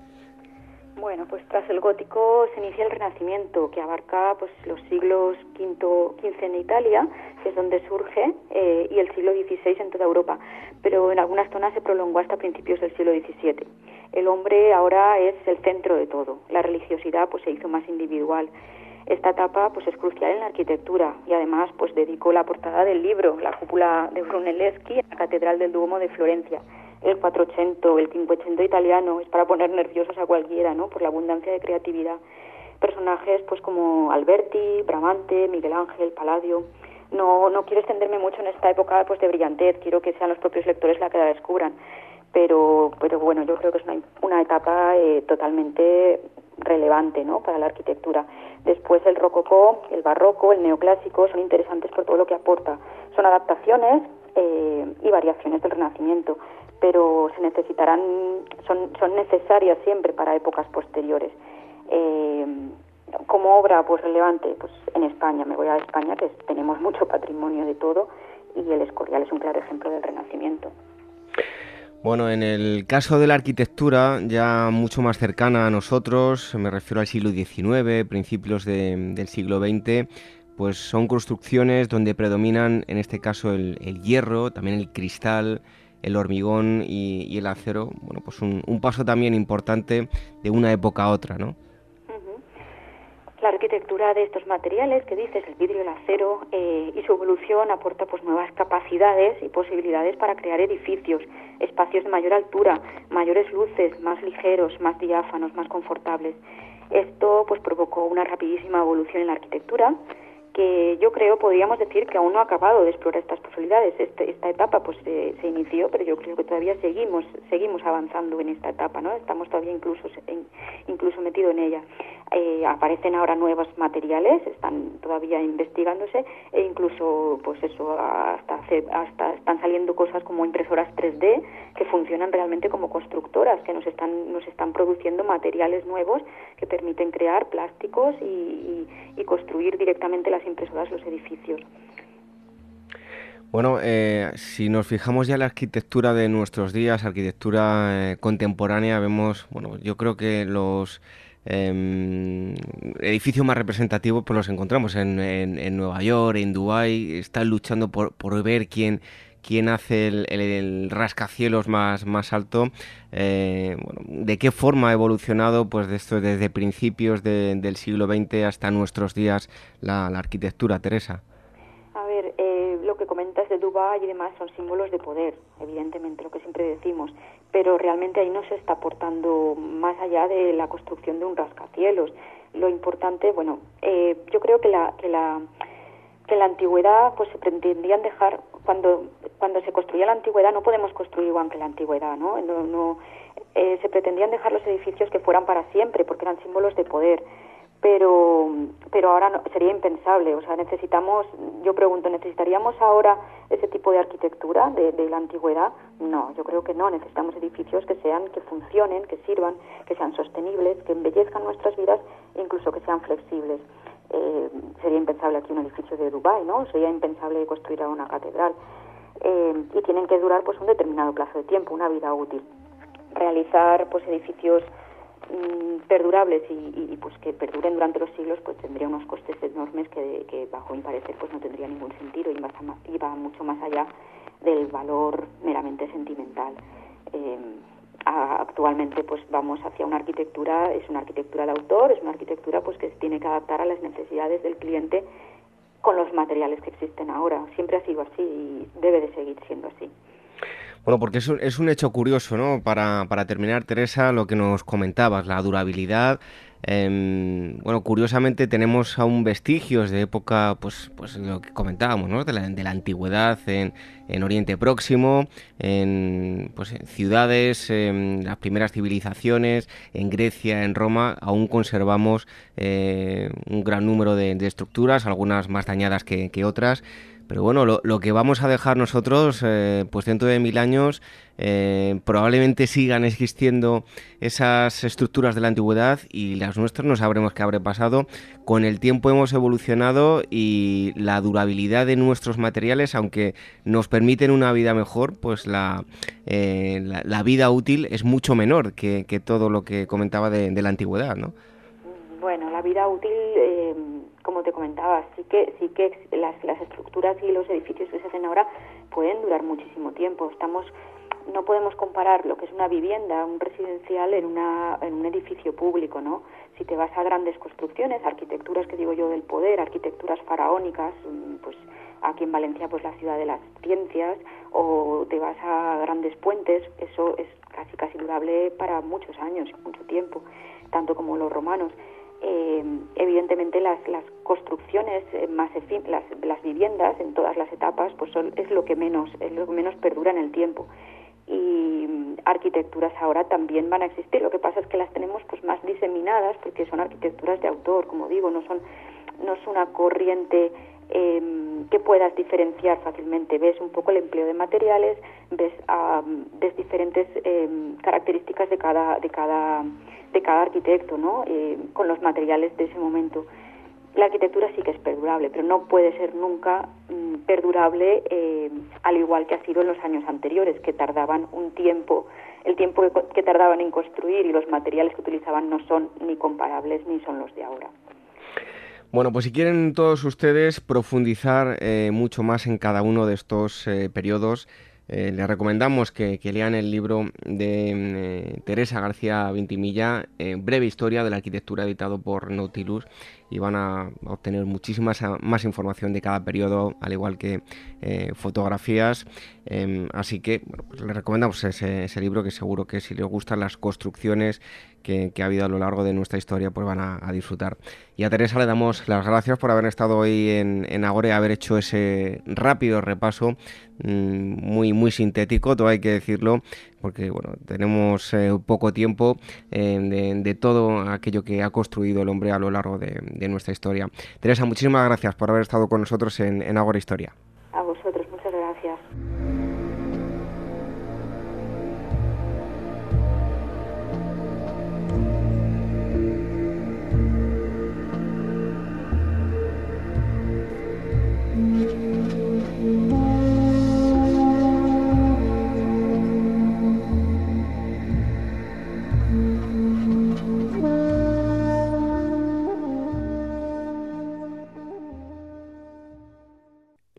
Bueno, pues tras el gótico se inicia el Renacimiento, que abarca pues los siglos V, XV en Italia, que es donde surge, eh, y el siglo XVI en toda Europa, pero en algunas zonas se prolongó hasta principios del siglo XVII. El hombre ahora es el centro de todo. La religiosidad pues se hizo más individual. Esta etapa pues es crucial en la arquitectura y además pues dedicó la portada del libro, la cúpula de Brunelleschi, en la Catedral del Duomo de Florencia el 400, el 580 italiano, es para poner nerviosos a cualquiera, ¿no? Por la abundancia de creatividad. Personajes pues como Alberti, Bramante, Miguel Ángel, Palladio. No, no quiero extenderme mucho en esta época pues de brillantez, quiero que sean los propios lectores la que la descubran. Pero, pero bueno, yo creo que es una, una etapa eh, totalmente relevante ¿no? para la arquitectura. Después el rococó, el barroco, el neoclásico son interesantes por todo lo que aporta. Son adaptaciones eh, y variaciones del Renacimiento pero se necesitarán, son, son necesarias siempre para épocas posteriores. Eh, como obra pues relevante, pues en España, me voy a España, que tenemos mucho patrimonio de todo, y el Escorial es un claro ejemplo del Renacimiento. Bueno, en el caso de la arquitectura, ya mucho más cercana a nosotros, me refiero al siglo XIX, principios del siglo XX, pues son construcciones donde predominan, en este caso, el, el hierro, también el cristal, el hormigón y, el acero, bueno, pues un, paso también importante de una época a otra, ¿no? La arquitectura de estos materiales que dices, el vidrio, el acero eh, y su evolución aporta pues nuevas capacidades y posibilidades para crear edificios, espacios de mayor altura, mayores luces, más ligeros, más diáfanos, más confortables. Esto pues provocó una rapidísima evolución en la arquitectura que yo creo podríamos decir que aún no ha acabado de explorar estas posibilidades. Este, esta etapa pues se, inició, pero yo creo que todavía seguimos seguimos avanzando en esta etapa, ¿no? Estamos todavía incluso en, incluso metido en ella. Eh, aparecen ahora nuevos materiales, están todavía investigándose e incluso pues eso hasta hasta están saliendo cosas como impresoras 3D que funcionan realmente como constructoras, que nos están nos están produciendo materiales nuevos que permiten crear plásticos y construir directamente las impresoras los edificios. Bueno, eh, si nos fijamos ya en la arquitectura de nuestros días, arquitectura eh, contemporánea, vemos, bueno, yo creo que los em, edificios más representativos pues los encontramos en, Nueva York, en Dubái, están luchando por ver quién, quién hace el, rascacielos más, más alto, eh, de qué forma ha evolucionado pues de esto desde principios del siglo XX hasta nuestros días la, arquitectura, Teresa. A ver, eh, lo que comentas de Dubái y demás son símbolos de poder, evidentemente, lo que siempre decimos, pero realmente ahí no se está aportando más allá de la construcción de un rascacielos. Lo importante, bueno, eh, yo creo que la, que la que en la antigüedad pues se pretendían dejar cuando cuando se construía la antigüedad no podemos construir igual que la antigüedad no no, eh, se pretendían dejar los edificios que fueran para siempre porque eran símbolos de poder. Pero pero ahora no, sería impensable o sea necesitamos yo pregunto necesitaríamos ahora ese tipo de arquitectura de la antigüedad no yo creo que no necesitamos edificios que sean que funcionen que sirvan que sean sostenibles que embellezcan nuestras vidas e incluso que sean flexibles eh, sería impensable aquí un edificio de Dubái, ¿no? Sería impensable construir una catedral. Eh, y tienen que durar pues un determinado plazo de tiempo, una vida útil. Realizar pues edificios mm, perdurables y, pues que perduren durante los siglos pues tendría unos costes enormes que, bajo mi parecer pues no tendría ningún sentido y va mucho más allá del valor meramente sentimental. Eh, actualmente pues vamos hacia una arquitectura, es una arquitectura de autor, es una arquitectura pues que se tiene que adaptar a las necesidades del cliente con los materiales que existen ahora. Siempre ha sido así y debe de seguir siendo así. Bueno, porque es un, es un hecho curioso, ¿no? Para, para terminar, Teresa, lo que nos comentabas, la durabilidad Em, bueno, curiosamente tenemos aún vestigios de época, pues, pues lo que comentábamos, ¿no? de, la, de la antigüedad en, en, Oriente Próximo, en, pues, ciudades, en las primeras civilizaciones, en Grecia, en Roma, aún conservamos eh, un gran número de, estructuras, algunas más dañadas que otras. Pero bueno, lo, que vamos a dejar nosotros, eh, pues dentro de mil años, eh, probablemente sigan existiendo esas estructuras de la antigüedad y las nuestras no sabremos qué habrá pasado. Con el tiempo hemos evolucionado y la durabilidad de nuestros materiales, aunque nos permiten una vida mejor, pues la, eh, la, vida útil es mucho menor que, todo lo que comentaba de, de la antigüedad, ¿no? Bueno, la vida útil como te comentaba, sí que, sí que las, las estructuras y los edificios que se hacen ahora pueden durar muchísimo tiempo. Estamos, no podemos comparar lo que es una vivienda, un residencial en, una, en un edificio público, ¿no? Si te vas a grandes construcciones, arquitecturas que digo yo del poder, arquitecturas faraónicas, mm, pues aquí en Valencia pues la ciudad de las ciencias, o te vas a grandes puentes, eso es casi casi durable para muchos años, mucho tiempo, tanto como los romanos. Eh, evidentemente las, las construcciones eh, más las, las viviendas en todas las etapas pues son, es lo que menos es lo que menos perdura en el tiempo. Y mm, arquitecturas ahora también van a existir. Lo que pasa es que las tenemos pues más diseminadas porque son arquitecturas de autor como digo no son no es una corriente em, que puedas diferenciar fácilmente ves un poco el empleo de materiales ves ves diferentes em, características de cada de cada de cada arquitecto, ¿no? Eh, con los materiales de ese momento. La arquitectura sí que es perdurable, pero no puede ser nunca mm, perdurable eh, al igual que ha sido en los años anteriores, que tardaban un tiempo, el tiempo que, tardaban en construir y los materiales que utilizaban no son ni comparables ni son los de ahora. Bueno, pues si quieren todos ustedes profundizar eh, mucho más en cada uno de estos periodos, eh, les recomendamos que, lean el libro de eh, Teresa García Vintimilla, eh, Breve Historia de la Arquitectura, editado por Nautilus, y van a obtener muchísima más información de cada periodo, al igual que fotografías. Em, así que pues les recomendamos ese, libro que seguro que si les gustan las construcciones que, ha habido a lo largo de nuestra historia, pues van a, disfrutar. Y a Teresa le damos las gracias por haber estado hoy en, en Agore, haber hecho ese rápido repaso Mm, muy, muy sintético, todo hay que decirlo, porque bueno, tenemos eh, poco tiempo eh, de, todo aquello que ha construido el hombre a lo largo de, nuestra historia. Teresa, muchísimas gracias por haber estado con nosotros en, en Agora Historia. A vosotros,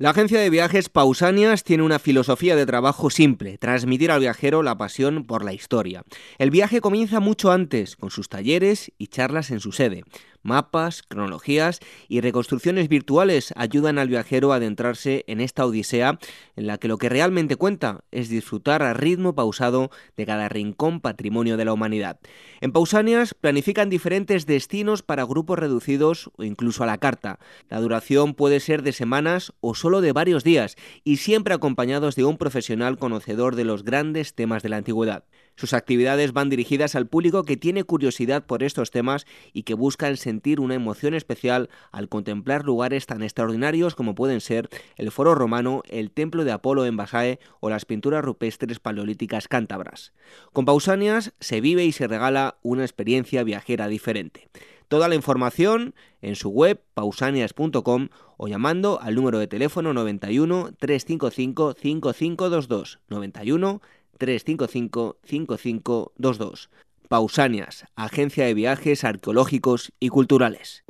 La agencia de viajes Pausanias tiene una filosofía de trabajo simple, transmitir al viajero la pasión por la historia. El viaje comienza mucho antes, con sus talleres y charlas en su sede. Mapas, cronologías y reconstrucciones virtuales ayudan al viajero a adentrarse en esta odisea en la que lo que realmente cuenta es disfrutar a ritmo pausado de cada rincón patrimonio de la humanidad. En Pausanias planifican diferentes destinos para grupos reducidos o incluso a la carta. La duración puede ser de semanas o solo de varios días y siempre acompañados de un profesional conocedor de los grandes temas de la antigüedad. Sus actividades van dirigidas al público que tiene curiosidad por estos temas y que buscan sentir una emoción especial al contemplar lugares tan extraordinarios como pueden ser el Foro Romano, el Templo de Apolo en Basae o las pinturas rupestres paleolíticas cántabras. Con Pausanias se vive y se regala una experiencia viajera diferente. Toda la información en su web pausanias.com o llamando al número de teléfono 91 355 5522 91 355-5522. Pausanias, Agencia de Viajes Arqueológicos y Culturales.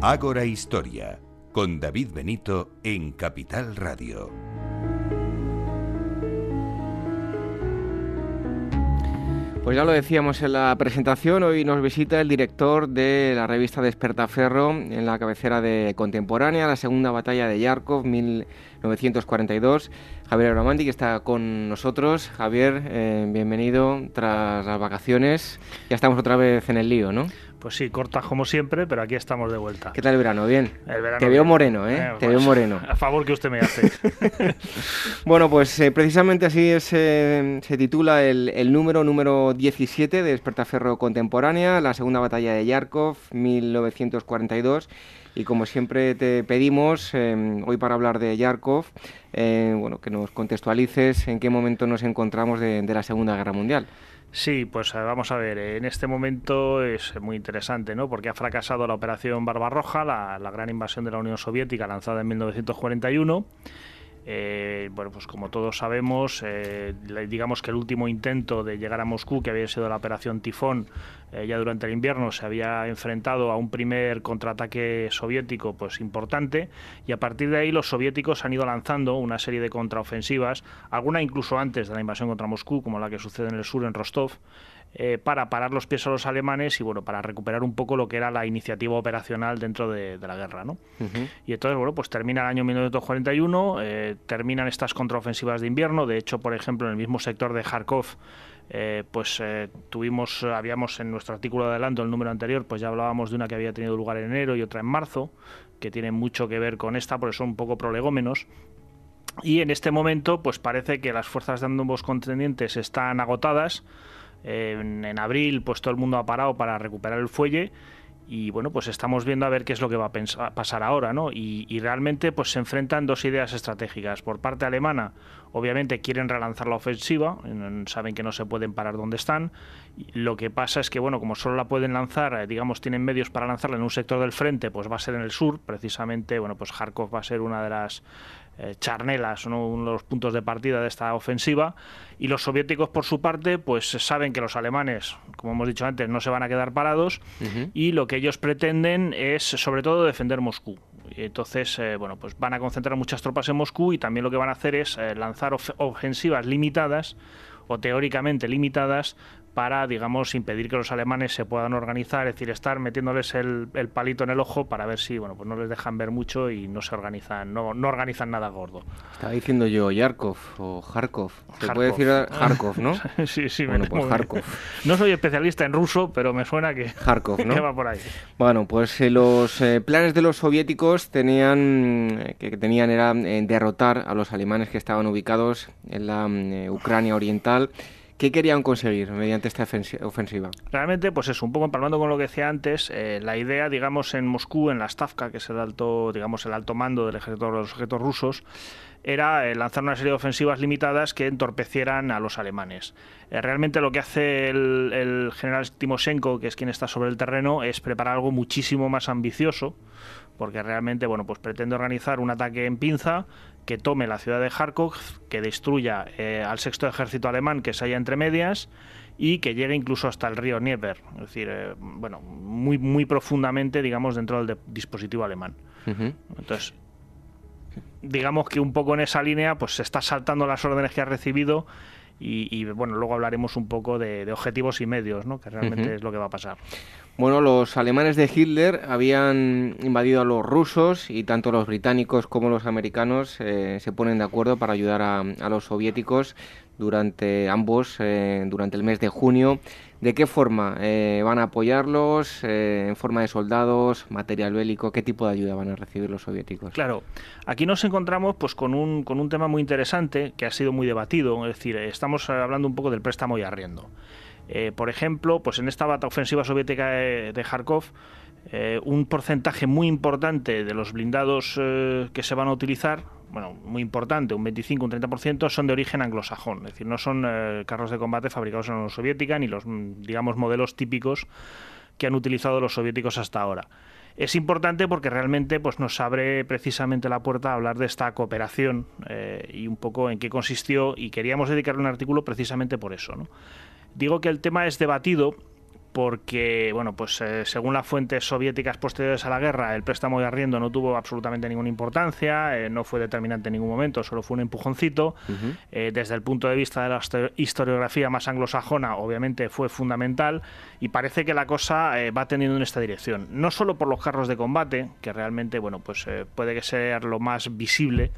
Ágora Historia, con David Benito en Capital Radio. Pues ya lo decíamos en la presentación, hoy nos visita el director de la revista Despertaferro en la cabecera de Contemporánea, la segunda batalla de Yarkov, 1942. Javier Abramandi, que está con nosotros. Javier, eh, bienvenido tras las vacaciones. Ya estamos otra vez en el lío, ¿no? Pues sí, cortas como siempre, pero aquí estamos de vuelta. ¿Qué tal el verano? Bien. Te veo moreno, ¿eh? eh Te veo pues, moreno. A favor que usted me hace. [laughs] bueno, pues eh, precisamente así es, eh, se titula el, número número 17 de Despertaferro Contemporánea, la segunda batalla de Yarkov, 1942. Y como siempre te pedimos, hoy para hablar de Yarkov, bueno, que nos contextualices en qué momento nos encontramos de la Segunda Guerra Mundial. Sí, pues eh, vamos a ver, en este momento es muy interesante, ¿no? Porque ha fracasado la operación Barbarroja, la, la gran invasión de la Unión Soviética lanzada en 1941 eh, bueno, pues como todos sabemos, eh, digamos que el último intento de llegar a Moscú, que había sido la operación Tifón, eh, ya durante el invierno se había enfrentado a un primer contraataque soviético pues importante y a partir de ahí los soviéticos han ido lanzando una serie de contraofensivas, alguna incluso antes de la invasión contra Moscú, como la que sucede en el sur en Rostov, eh, para parar los pies a los alemanes y bueno para recuperar un poco lo que era la iniciativa operacional dentro de, la guerra ¿no? y entonces bueno pues termina el año 1941 eh, terminan estas contraofensivas de invierno. De hecho por ejemplo en el mismo sector de Kharkov eh, pues tuvimos habíamos en nuestro artículo de adelanto el número anterior pues ya hablábamos de una que había tenido lugar en enero y otra en marzo que tiene mucho que ver con esta porque son un poco prolegómenos. Y en este momento pues parece que las fuerzas de ambos contendientes están agotadas en, abril, pues todo el mundo ha parado para recuperar el fuelle y bueno, pues estamos viendo a ver qué es lo que va a, pasar ahora, ¿no? Y, realmente pues se enfrentan dos ideas estratégicas. Por parte alemana, obviamente quieren relanzar la ofensiva, saben que no se pueden parar donde están. Lo que pasa es que, bueno, como solo la pueden lanzar, eh, digamos, tienen medios para lanzarla en un sector del frente, pues va a ser en el sur, precisamente, bueno, pues Kharkov va a ser una de las eh, charnelas, uno de los puntos de partida de esta ofensiva. Y los soviéticos, por su parte, pues saben que los alemanes, como hemos dicho antes, no se van a quedar parados y lo que ellos pretenden es, sobre todo, defender Moscú. entonces, eh, bueno, pues van a concentrar muchas tropas en Moscú y también lo que van a hacer es eh, lanzar ofensivas limitadas o teóricamente limitadas para, digamos, impedir que los alemanes se puedan organizar, es decir, estar metiéndoles el, palito en el ojo para ver si, bueno, pues no les dejan ver mucho y no se organizan, no, no organizan nada gordo. Estaba diciendo yo Yarkov o Kharkov. Se puede decir Kharkov, ¿no? [laughs] sí, sí, bueno, pues Kharkov. No soy especialista en ruso, pero me suena que, Kharkov, [laughs] ¿no? va por ahí. Bueno, pues eh, los eh, planes de los soviéticos tenían, eh, que, tenían era derrotar a los alemanes que estaban ubicados en la mm, Ucrania oriental ¿Qué querían conseguir mediante esta ofensiva? Realmente, pues es un poco empalmando con lo que decía antes, eh, la idea, digamos, en Moscú, en la Stavka, que es el alto, digamos, el alto mando del ejército de los ejércitos rusos, era eh, lanzar una serie de ofensivas limitadas que entorpecieran a los alemanes. Eh, realmente lo que hace el, el, general Timoshenko, que es quien está sobre el terreno, es preparar algo muchísimo más ambicioso, porque realmente, bueno, pues pretende organizar un ataque en pinza que tome la ciudad de Kharkov, que destruya eh, al sexto ejército alemán que se halla entre medias y que llegue incluso hasta el río Dnieper, es decir, eh, bueno, muy muy profundamente, digamos, dentro del dispositivo alemán. Entonces, digamos que un poco en esa línea, pues se está saltando las órdenes que ha recibido y, bueno, luego hablaremos un poco de, objetivos y medios, ¿no? que realmente es lo que va a pasar. Bueno, los alemanes de Hitler habían invadido a los rusos y tanto los británicos como los americanos eh, se ponen de acuerdo para ayudar a, los soviéticos durante ambos, eh, durante el mes de junio. ¿De qué forma eh, van a apoyarlos? ¿En forma de soldados, material bélico? ¿Qué tipo de ayuda van a recibir los soviéticos? Claro, aquí nos encontramos pues con un, con un tema muy interesante que ha sido muy debatido. Es decir, estamos hablando un poco del préstamo y arriendo. Eh, por ejemplo, pues en esta bata ofensiva soviética de, Kharkov, eh, un porcentaje muy importante de los blindados eh, que se van a utilizar, bueno, muy importante, un 25, un 30%, son de origen anglosajón, es decir, no son carros de combate fabricados en la Unión Soviética ni los, digamos, modelos típicos que han utilizado los soviéticos hasta ahora. Es importante porque realmente pues, nos abre precisamente la puerta a hablar de esta cooperación y un poco en qué consistió y queríamos dedicarle un artículo precisamente por eso. ¿no? Digo que el tema es debatido porque, bueno, pues eh, según las fuentes soviéticas posteriores a la guerra, el préstamo de arriendo no tuvo absolutamente ninguna importancia, eh, no fue determinante en ningún momento, solo fue un empujoncito. Eh, desde el punto de vista de la historiografía más anglosajona, obviamente fue fundamental y parece que la cosa va teniendo en esta dirección. No solo por los carros de combate, que realmente, bueno, pues puede que sea lo más visible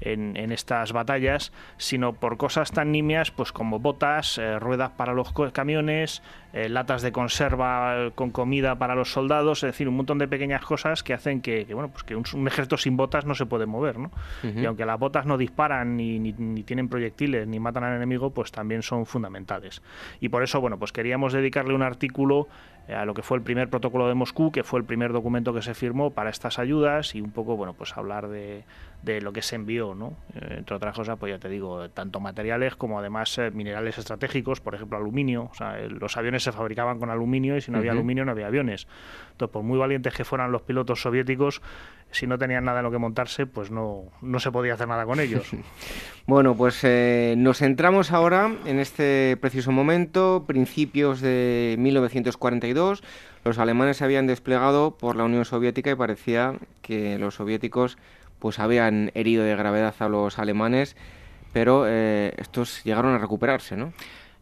en, estas batallas, sino por cosas tan nimias pues como botas, eh, ruedas para los camiones, eh, latas de conserva con comida para los soldados, es decir, un montón de pequeñas cosas que hacen que, bueno, pues que un, ejército sin botas no se puede mover, ¿no? Y aunque las botas no disparan ni, ni, tienen proyectiles ni matan al enemigo, pues también son fundamentales. Y por eso, bueno, pues queríamos dedicarle un artículo eh, a lo que fue el primer protocolo de Moscú, que fue el primer documento que se firmó para estas ayudas y un poco, bueno, pues hablar de, de lo que se envió, ¿no? Eh, entre otras cosas, pues ya te digo, tanto materiales como además eh, minerales estratégicos, por ejemplo aluminio. O sea, los aviones se fabricaban con aluminio y si no había aluminio no había aviones. Entonces, por muy valientes que fueran los pilotos soviéticos, si no tenían nada en lo que montarse, pues no, no se podía hacer nada con ellos. [laughs] bueno, pues eh, nos centramos ahora en este preciso momento, principios de 1942. Los alemanes se habían desplegado por la Unión Soviética y parecía que los soviéticos pues habían herido de gravedad a los alemanes, pero eh, estos llegaron a recuperarse, ¿no?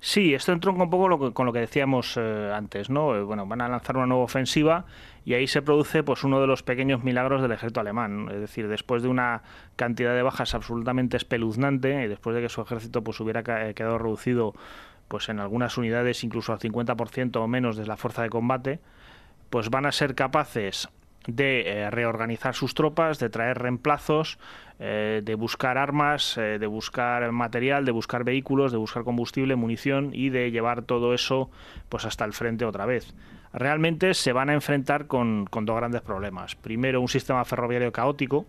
Sí, esto entró un poco con lo que decíamos eh, antes, ¿no? Eh, bueno, van a lanzar una nueva ofensiva y ahí se produce pues uno de los pequeños milagros del ejército alemán, es decir, después de una cantidad de bajas absolutamente espeluznante y después de que su ejército pues hubiera quedado reducido pues en algunas unidades incluso al 50% o menos de la fuerza de combate, pues van a ser capaces de eh, reorganizar sus tropas, de traer reemplazos, eh, de buscar armas, eh, de buscar material, de buscar vehículos, de buscar combustible, munición y de llevar todo eso pues hasta el frente otra vez. Realmente se van a enfrentar con, con dos grandes problemas. Primero, un sistema ferroviario caótico.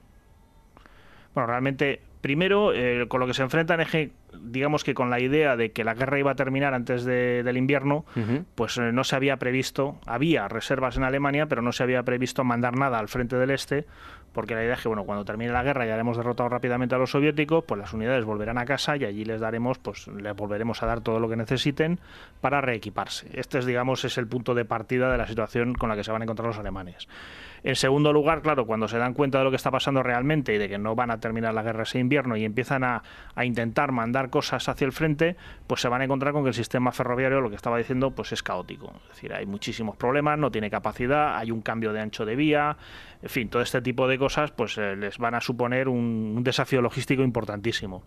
Bueno, realmente Primero, eh, con lo que se enfrentan es que, digamos que con la idea de que la guerra iba a terminar antes del invierno, pues eh, no se había previsto, había reservas en Alemania, pero no se había previsto mandar nada al frente del este, porque la idea es que, bueno, cuando termine la guerra ya haremos derrotado rápidamente a los soviéticos, pues las unidades volverán a casa y allí les daremos, pues les volveremos a dar todo lo que necesiten para reequiparse. Este es, digamos, es el punto de partida de la situación con la que se van a encontrar los alemanes. En segundo lugar, claro, cuando se dan cuenta de lo que está pasando realmente y de que no van a terminar la guerra ese invierno y empiezan a, intentar mandar cosas hacia el frente, pues se van a encontrar con que el sistema ferroviario, lo que estaba diciendo, pues es caótico. Es decir, hay muchísimos problemas, no tiene capacidad, hay un cambio de ancho de vía, en fin, todo este tipo de cosas pues eh, les van a suponer un, desafío logístico importantísimo.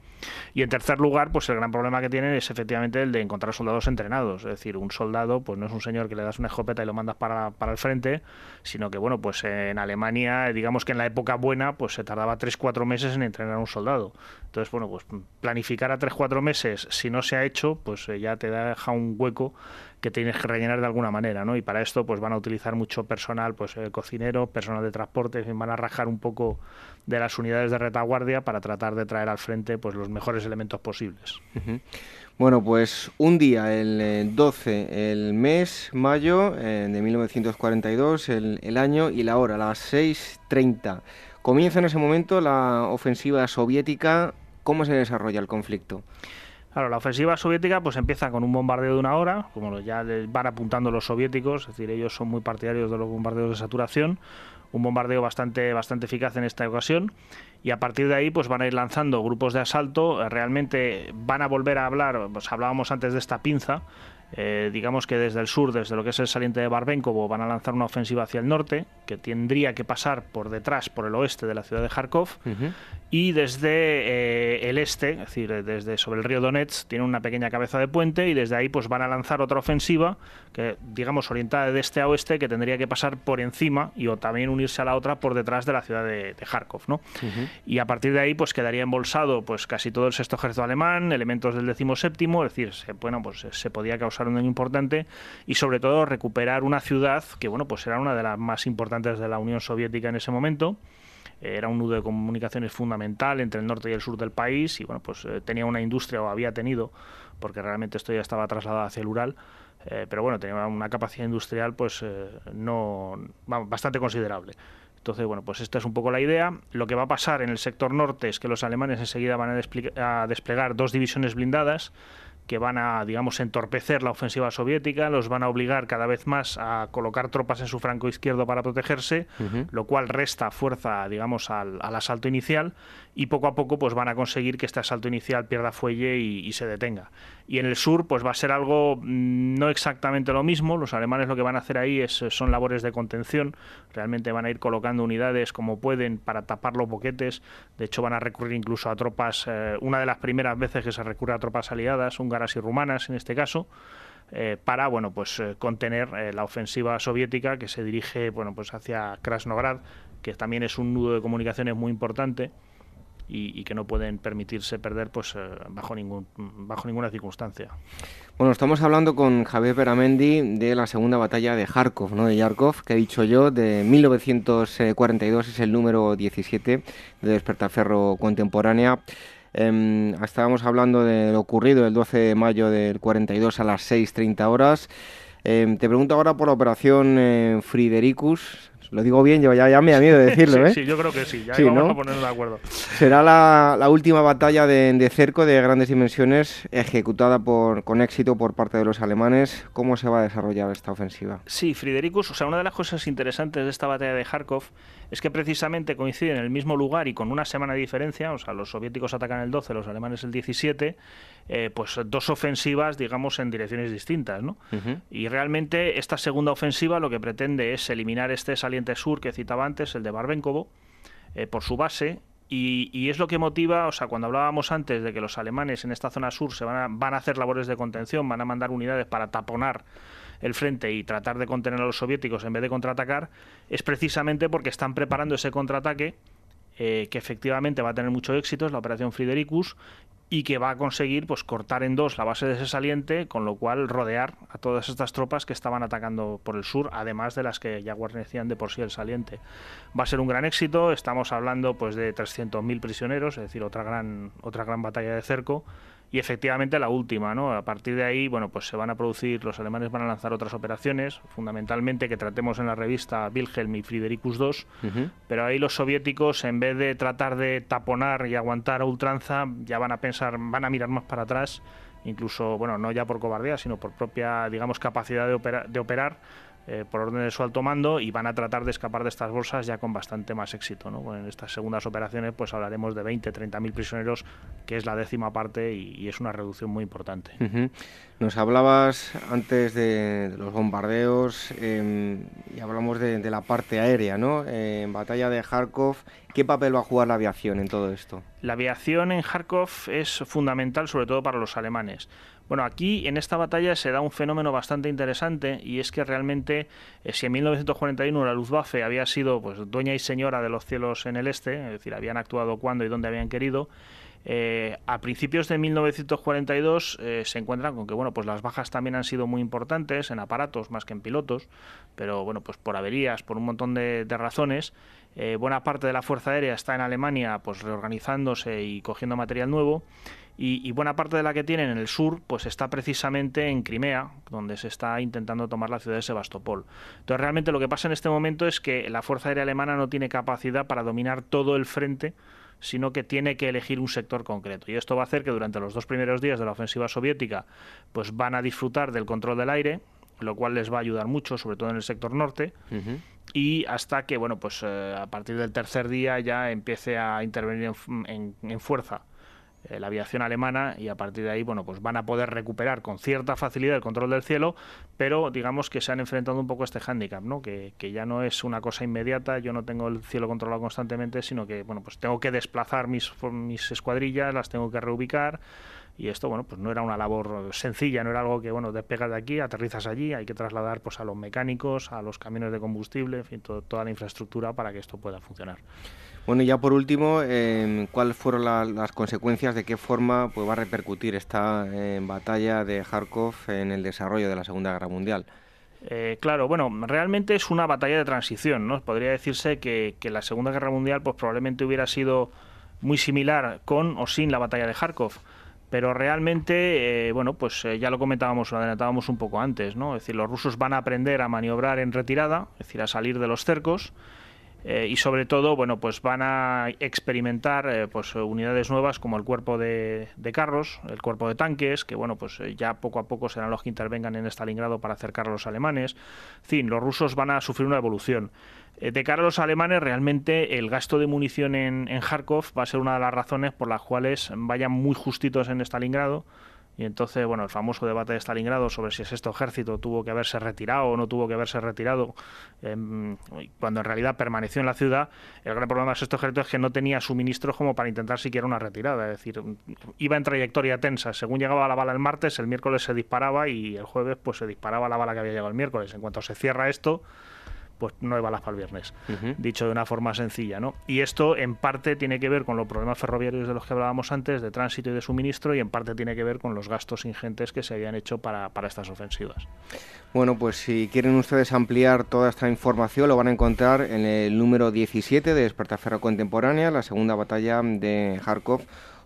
Y en tercer lugar, pues el gran problema que tienen es efectivamente el de encontrar soldados entrenados. Es decir, un soldado pues no es un señor que le das una escopeta y lo mandas para, para el frente, sino que bueno, pues en Alemania, digamos que en la época buena, pues se tardaba 3-4 meses en entrenar a un soldado. Entonces, bueno, pues planificar a 3-4 meses, si no se ha hecho, pues eh, ya te deja un hueco que tienes que rellenar de alguna manera, ¿no? Y para esto pues van a utilizar mucho personal, pues eh, cocinero, personal de transporte, van a rajar un poco de las unidades de retaguardia para tratar de traer al frente pues los mejores elementos posibles. Bueno, pues un día, el 12, eh, el mes, mayo eh, de 1942, el, el año y la hora, las 6.30. Comienza en ese momento la ofensiva soviética. ¿Cómo se desarrolla el conflicto? Claro, la ofensiva soviética pues empieza con un bombardeo de una hora, como ya van apuntando los soviéticos, es decir, ellos son muy partidarios de los bombardeos de saturación, un bombardeo bastante, bastante eficaz en esta ocasión, y a partir de ahí pues van a ir lanzando grupos de asalto, realmente van a volver a hablar, pues hablábamos antes de esta pinza, eh, digamos que desde el sur, desde lo que es el saliente de Barbenkovo, van a lanzar una ofensiva hacia el norte, que tendría que pasar por detrás, por el oeste de la ciudad de Kharkov, y desde eh, el este, es decir, desde sobre el río Donetsk, tiene una pequeña cabeza de puente, y desde ahí pues van a lanzar otra ofensiva, que digamos orientada de este a oeste, que tendría que pasar por encima y o también unirse a la otra por detrás de la ciudad de, de Kharkov, ¿no? Y a partir de ahí pues quedaría embolsado pues casi todo el sexto ejército alemán, elementos del décimo séptimo, es decir, se, bueno, pues se podía causar un daño importante y sobre todo recuperar una ciudad que bueno pues era una de las más importantes de la Unión Soviética en ese momento era un nudo de comunicaciones fundamental entre el norte y el sur del país y bueno pues eh, tenía una industria o había tenido porque realmente esto ya estaba trasladado hacia el Ural eh, pero bueno tenía una capacidad industrial pues eh, no bastante considerable entonces, bueno, pues esta es un poco la idea. Lo que va a pasar en el sector norte es que los alemanes enseguida van a, a desplegar dos divisiones blindadas que van a, digamos, entorpecer la ofensiva soviética, los van a obligar cada vez más a colocar tropas en su franco izquierdo para protegerse, lo cual resta fuerza, digamos, al, asalto inicial y poco a poco pues van a conseguir que este asalto inicial pierda fuelle y, se detenga. Y en el sur pues va a ser algo mm, no exactamente lo mismo, los alemanes lo que van a hacer ahí es, son labores de contención, realmente van a ir colocando unidades como pueden para tapar los boquetes, de hecho van a recurrir incluso a tropas, eh, una de las primeras veces que se recurre a tropas aliadas, húngaras y rumanas en este caso, eh, para bueno pues eh, contener la ofensiva soviética que se dirige bueno pues hacia Krasnograd que también es un nudo de comunicaciones muy importante y, que no pueden permitirse perder pues eh, bajo ningún bajo ninguna circunstancia. Bueno, estamos hablando con Javier Peramendi de la segunda batalla de Kharkov, ¿no? de Yarkov, que he dicho yo, de 1942, es el número 17 de Despertaferro Contemporánea. Em, estábamos hablando de lo ocurrido el 12 de mayo del 42 a las 6.30 horas. Em, te pregunto ahora por la operación eh, Fridericus, lo digo bien, yo ya, ya me da miedo de decirlo, ¿eh? Sí, yo creo que sí, ya vamos a ponernos de acuerdo. Será la, última batalla de, cerco de grandes dimensiones ejecutada por, con éxito por parte de los alemanes. ¿Cómo se va a desarrollar esta ofensiva? Sí, Fridericus, o sea, una de las cosas interesantes de esta batalla de Kharkov es que precisamente coincide en el mismo lugar y con una semana de diferencia, o sea, los soviéticos atacan el 12, los alemanes el 17, eh, pues dos ofensivas, digamos, en direcciones distintas, ¿no? Y realmente esta segunda ofensiva lo que pretende es eliminar este saliente sur que citaba antes, el de Barbenkovo, eh, por su base, y, es lo que motiva, o sea, cuando hablábamos antes de que los alemanes en esta zona sur se van a, van a hacer labores de contención, van a mandar unidades para taponar el frente y tratar de contener a los soviéticos en vez de contraatacar, es precisamente porque están preparando ese contraataque eh, que efectivamente va a tener mucho éxito, es la operación Fridericus, y que va a conseguir pues cortar en dos la base de ese saliente, con lo cual rodear a todas estas tropas que estaban atacando por el sur, además de las que ya guarnecían de por sí el saliente. Va a ser un gran éxito, estamos hablando pues de 300.000 prisioneros, es decir, otra gran otra gran batalla de cerco y efectivamente la última, ¿no? A partir de ahí, bueno, pues se van a producir, los alemanes van a lanzar otras operaciones, fundamentalmente que tratemos en la revista Wilhelm y Fridericus II, pero ahí los soviéticos, en vez de tratar de taponar y aguantar a ultranza, ya van a pensar, van a mirar más para atrás, incluso, bueno, no ya por cobardía, sino por propia, digamos, capacidad de, de operar eh, por orden de su alto mando y van a tratar de escapar de estas bolsas ya con bastante más éxito. ¿no? En estas segundas operaciones pues hablaremos de 20, 30 mil prisioneros, que es la décima parte y, es una reducción muy importante. Nos hablabas antes de, los bombardeos em, y hablamos de, la parte aérea, ¿no? en batalla de Kharkov, ¿qué papel va a jugar la aviación en todo esto? La aviación en Kharkov es fundamental sobre todo para los alemanes. Bueno, aquí en esta batalla se da un fenómeno bastante interesante y es que realmente eh, si en 1941 la Luftwaffe había sido pues dueña y señora de los cielos en el este, es decir, habían actuado cuando y donde habían querido, eh, a principios de 1942 eh, se encuentran con que bueno pues las bajas también han sido muy importantes en aparatos más que en pilotos pero bueno pues por averías por un montón de, razones buena parte de la fuerza aérea está en Alemania pues reorganizándose y cogiendo material nuevo y, buena parte de la que tienen en el sur pues está precisamente en Crimea, donde se está intentando tomar la ciudad de Sebastopol. Entonces realmente lo que pasa en este momento es que la Fuerza Aérea Alemana no tiene capacidad para dominar todo el frente sino que tiene que elegir un sector concreto. Y esto va a hacer que durante los dos primeros días de la ofensiva soviética pues van a disfrutar del control del aire, lo cual les va a ayudar mucho, sobre todo en el sector norte. Y hasta que, bueno, pues eh, a partir del tercer día ya empiece a intervenir en fuerza la aviación alemana y a partir de ahí bueno pues van a poder recuperar con cierta facilidad el control del cielo pero digamos que se han enfrentado un poco a este hándicap ¿no? que, ya no es una cosa inmediata yo no tengo el cielo controlado constantemente sino que bueno pues tengo que desplazar mis, mis escuadrillas las tengo que reubicar y esto bueno pues no era una labor sencilla no era algo que bueno despegas de aquí aterrizas allí hay que trasladar pues a los mecánicos a los camiones de combustible en fin toda la infraestructura para que esto pueda funcionar bueno, y ya por último, eh, ¿cuáles fueron las consecuencias, de qué forma pues, va a repercutir esta eh, batalla de Kharkov en el desarrollo de la Segunda Guerra Mundial? Eh, claro, bueno, realmente es una batalla de transición, ¿no? Podría decirse que, la Segunda Guerra Mundial pues probablemente hubiera sido muy similar con o sin la batalla de Kharkov, pero realmente, bueno, pues ya lo comentábamos, lo adelantábamos un poco antes, ¿no? Es decir, los rusos van a aprender a maniobrar en retirada, es decir, a salir de los cercos, Eh, y sobre todo, bueno, pues van a experimentar eh, pues unidades nuevas como el cuerpo de, carros, el cuerpo de tanques, que bueno, pues eh, ya poco a poco serán los que intervengan en Stalingrado para acercar a los alemanes. En fin, los rusos van a sufrir una evolución. de cara a los alemanes, realmente el gasto de munición en, en Kharkov va a ser una de las razones por las cuales vayan muy justitos en Stalingrado y entonces, bueno, el famoso debate de Stalingrado sobre si este ejército tuvo que haberse retirado o no tuvo que haberse retirado, em, cuando en realidad permaneció en la ciudad, el gran problema de este ejército es que no tenía suministros como para intentar siquiera una retirada. Es decir, iba en trayectoria tensa. Según llegaba la bala el martes, el miércoles se disparaba y el jueves pues se disparaba la bala que había llegado el miércoles. En cuanto se cierra esto, pues no hay balas para el viernes, dicho de una forma sencilla. ¿no? Y esto en parte tiene que ver con los problemas ferroviarios de los que hablábamos antes, de tránsito y de suministro, y en parte tiene que ver con los gastos ingentes que se habían hecho para, para estas ofensivas. Bueno, pues si quieren ustedes ampliar toda esta información, lo van a encontrar en el número 17 de Despertaferro Contemporánea, la segunda batalla de Kharkov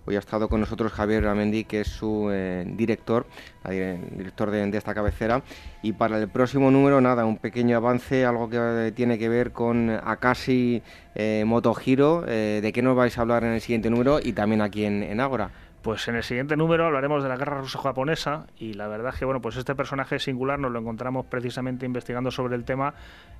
Hoy ha estado con nosotros Javier Amendi, que es su eh, director, director de, esta cabecera. Y para el próximo número, nada, un pequeño avance, algo que tiene que ver con Akasi eh, Motogiro. Eh, ¿De qué nos vais a hablar en el siguiente número y también aquí en, en Ágora? Pues en el siguiente número hablaremos de la guerra ruso-japonesa y la verdad es que bueno, pues este personaje singular nos lo encontramos precisamente investigando sobre el tema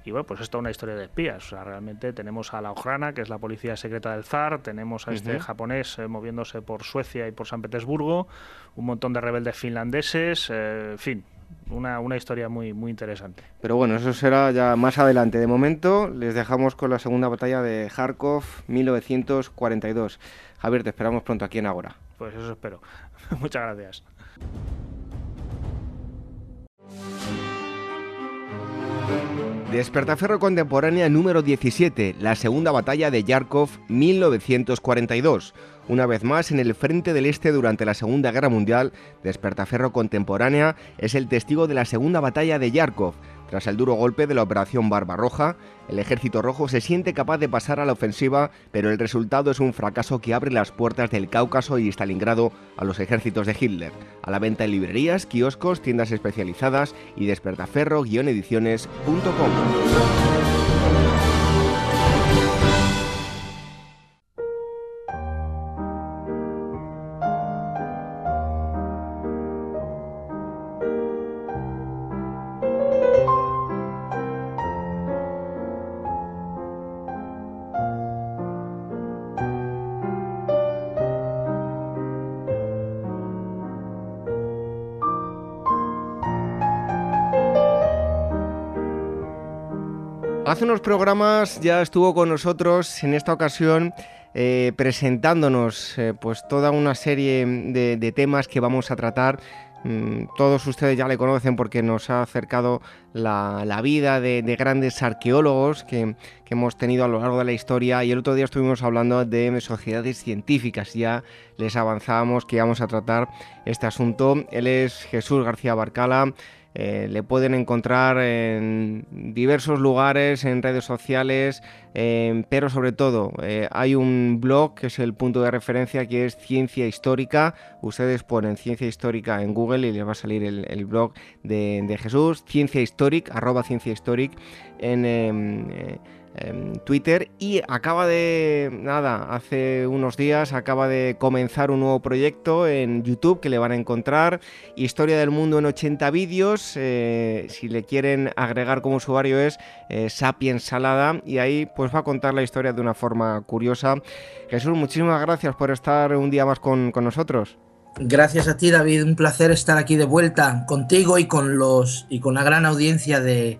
y bueno, pues es toda una historia de espías. O sea, realmente tenemos a la Ojrana, que es la policía secreta del zar, tenemos a este japonés eh, moviéndose por Suecia y por San Petersburgo, un montón de rebeldes finlandeses, eh, en fin, una, una, historia muy, muy interesante. Pero bueno, eso será ya más adelante. De momento les dejamos con la segunda batalla de Kharkov 1942. Javier, te esperamos pronto aquí en Agora. Pues eso espero. [laughs] Muchas gracias. Despertaferro Contemporánea número 17, la segunda batalla de Yarkov 1942. Una vez más, en el frente del Este durante la Segunda Guerra Mundial, Despertaferro Contemporánea es el testigo de la segunda batalla de Yarkov, tras el duro golpe de la Operación Barbarroja, el ejército rojo se siente capaz de pasar a la ofensiva, pero el resultado es un fracaso que abre las puertas del Cáucaso y Stalingrado a los ejércitos de Hitler. A la venta en librerías, kioscos, tiendas especializadas y despertaferro-ediciones.com. Hace unos programas ya estuvo con nosotros en esta ocasión eh, presentándonos eh, pues toda una serie de, temas que vamos a tratar. Mm, todos ustedes ya le conocen porque nos ha acercado la, vida de, grandes arqueólogos que, que, hemos tenido a lo largo de la historia y el otro día estuvimos hablando de sociedades científicas. Ya les avanzábamos que íbamos a tratar este asunto. Él es Jesús García Barcala. Eh, le pueden encontrar en diversos lugares, en redes sociales, eh, pero sobre todo eh, hay un blog que es el punto de referencia que es Ciencia Histórica. Ustedes ponen Ciencia Histórica en Google y les va a salir el, blog de, Jesús, Ciencia Histórica, arroba Ciencia Histórica en em, Twitter y acaba de, nada, hace unos días acaba de comenzar un nuevo proyecto en YouTube que le van a encontrar, Historia del Mundo en 80 vídeos, eh, si le quieren agregar como usuario es eh, Salada y ahí pues va a contar la historia de una forma curiosa. Jesús, muchísimas gracias por estar un día más con, con nosotros. Gracias a ti, David. Un placer estar aquí de vuelta contigo y con los y con la gran audiencia de,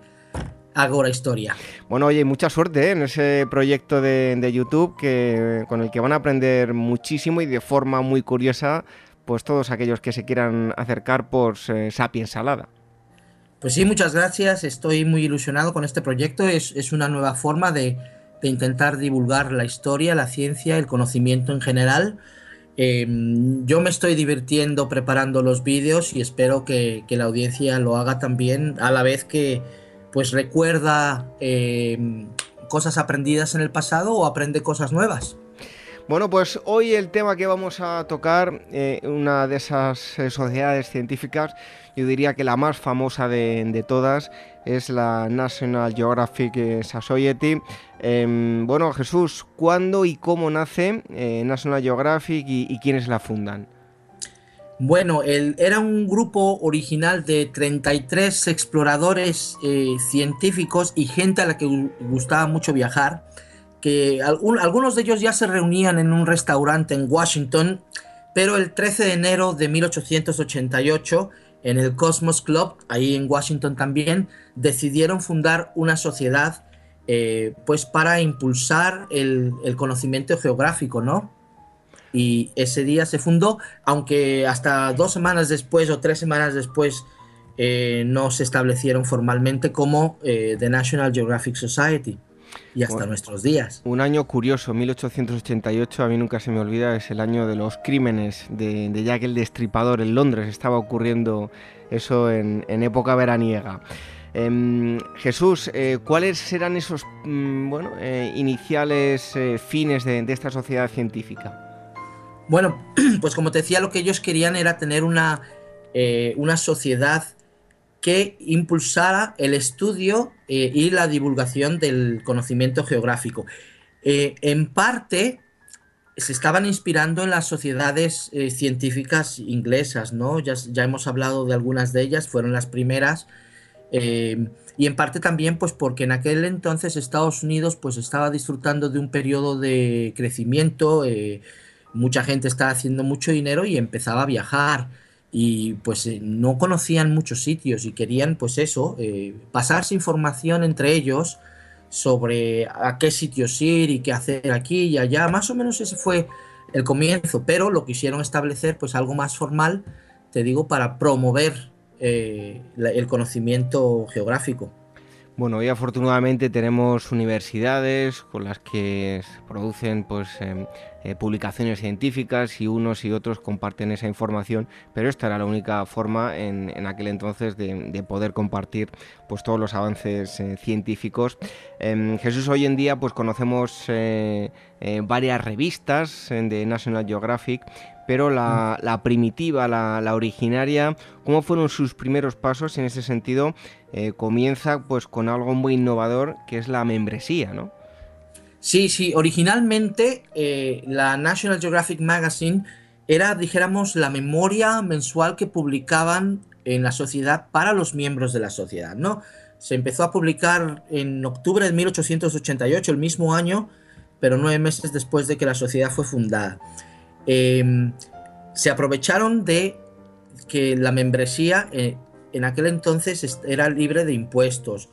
Agora Historia. Bueno, oye, mucha suerte ¿eh? en ese proyecto de, YouTube que, con el que van a aprender muchísimo y de forma muy curiosa, pues todos aquellos que se quieran acercar por eh, Sapiens Salada. Pues sí, muchas gracias. Estoy muy ilusionado con este proyecto. Es, una nueva forma de, intentar divulgar la historia, la ciencia, el conocimiento en general. Em, yo me estoy divirtiendo preparando los vídeos y espero que la audiencia lo haga también a la vez que, pues recuerda eh, cosas aprendidas en el pasado o aprende cosas nuevas. Bueno, pues hoy el tema que vamos a tocar, eh, una de esas eh, sociedades científicas, yo diría que la más famosa de, todas, es la National Geographic Society. Em, bueno, Jesús, ¿cuándo y cómo nace National Geographic y, quiénes la fundan? Bueno, era un grupo original de 33 exploradores eh, científicos y gente a la que gustaba mucho viajar, que algunos de ellos ya se reunían en un restaurante en Washington, pero el 13 de enero de 1888 en el Cosmos Club, ahí en Washington también, decidieron fundar una sociedad eh, pues para impulsar el, conocimiento geográfico, ¿no? Y ese día se fundó, aunque hasta dos semanas después o tres semanas después eh, no se establecieron formalmente como eh, The National Geographic Society y hasta nuestros días. Un año curioso, 1888, a mí nunca se me olvida, es el año de los crímenes de, de Jack el Destripador en Londres. Estaba ocurriendo eso en, época veraniega. Em, Jesús, eh, ¿cuáles serán esos mm, bueno, eh, iniciales fines de, esta sociedad científica? Bueno, [clears throat] pues como te decía, lo que ellos querían era tener una, una sociedad que impulsara el estudio eh, y la divulgación del conocimiento geográfico. Eh, en parte se estaban inspirando en las sociedades eh, científicas inglesas, ¿no? Ya, ya, hemos hablado de algunas de ellas, fueron las primeras. y en parte también, pues porque en aquel entonces Estados Unidos pues estaba disfrutando de un periodo de crecimiento, mucha gente estaba haciendo mucho dinero y empezaba a viajar y pues eh, no conocían muchos sitios y querían pues eso, eh, pasarse información entre ellos sobre a qué sitios ir y qué hacer aquí y allá, más o menos ese fue el comienzo, pero lo quisieron establecer pues algo más formal, te digo, para promover eh, el conocimiento geográfico. Bueno, hoy afortunadamente tenemos universidades con las que producen pues, em, eh, publicaciones científicas y unos y otros comparten esa información, pero esta era la única forma en, aquel entonces de, poder compartir pues, todos los avances eh, científicos. Em, Jesús, hoy en día pues, conocemos eh, varias revistas de National Geographic, pero la, mm. primitiva, la, originaria, ¿cómo fueron sus primeros pasos en ese sentido? Eh, comienza pues con algo muy innovador que es la membresía, ¿no? Sí, sí, originalmente eh, la National Geographic Magazine era, dijéramos, la memoria mensual que publicaban en la sociedad para los miembros de la sociedad, ¿no? Se empezó a publicar en octubre de 1888, el mismo año, pero nueve meses después de que la sociedad fue fundada. Em, se aprovecharon de que la membresía eh, en aquel entonces era libre de impuestos,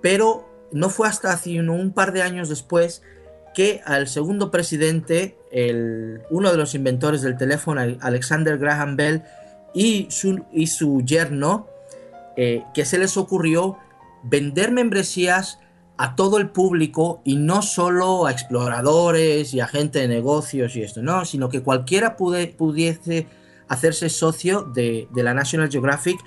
pero no fue hasta hace un par de años después que al segundo presidente, uno de los inventores del teléfono, Alexander Graham Bell, y su, y su yerno, eh, que se les ocurrió vender membresías a todo el público y no solo a exploradores y a gente de negocios y esto, no, sino que cualquiera pudiese hacerse socio de, la National Geographic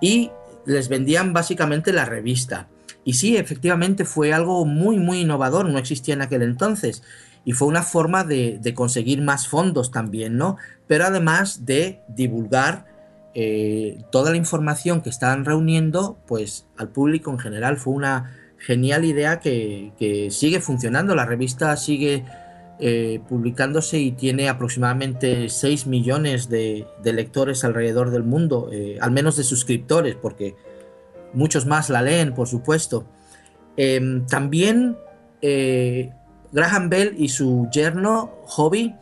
y les vendían básicamente la revista. Y sí, efectivamente fue algo muy, muy innovador, no existía en aquel entonces. Y fue una forma de, conseguir más fondos también, ¿no? Pero además de divulgar eh, toda la información que estaban reuniendo, pues al público en general. Fue una, genial idea que, sigue funcionando. La revista sigue eh, publicándose y tiene aproximadamente 6 millones de, lectores alrededor del mundo, eh, al menos de suscriptores, porque muchos más la leen, por supuesto. Em, también eh, Graham Bell y su yerno Hobby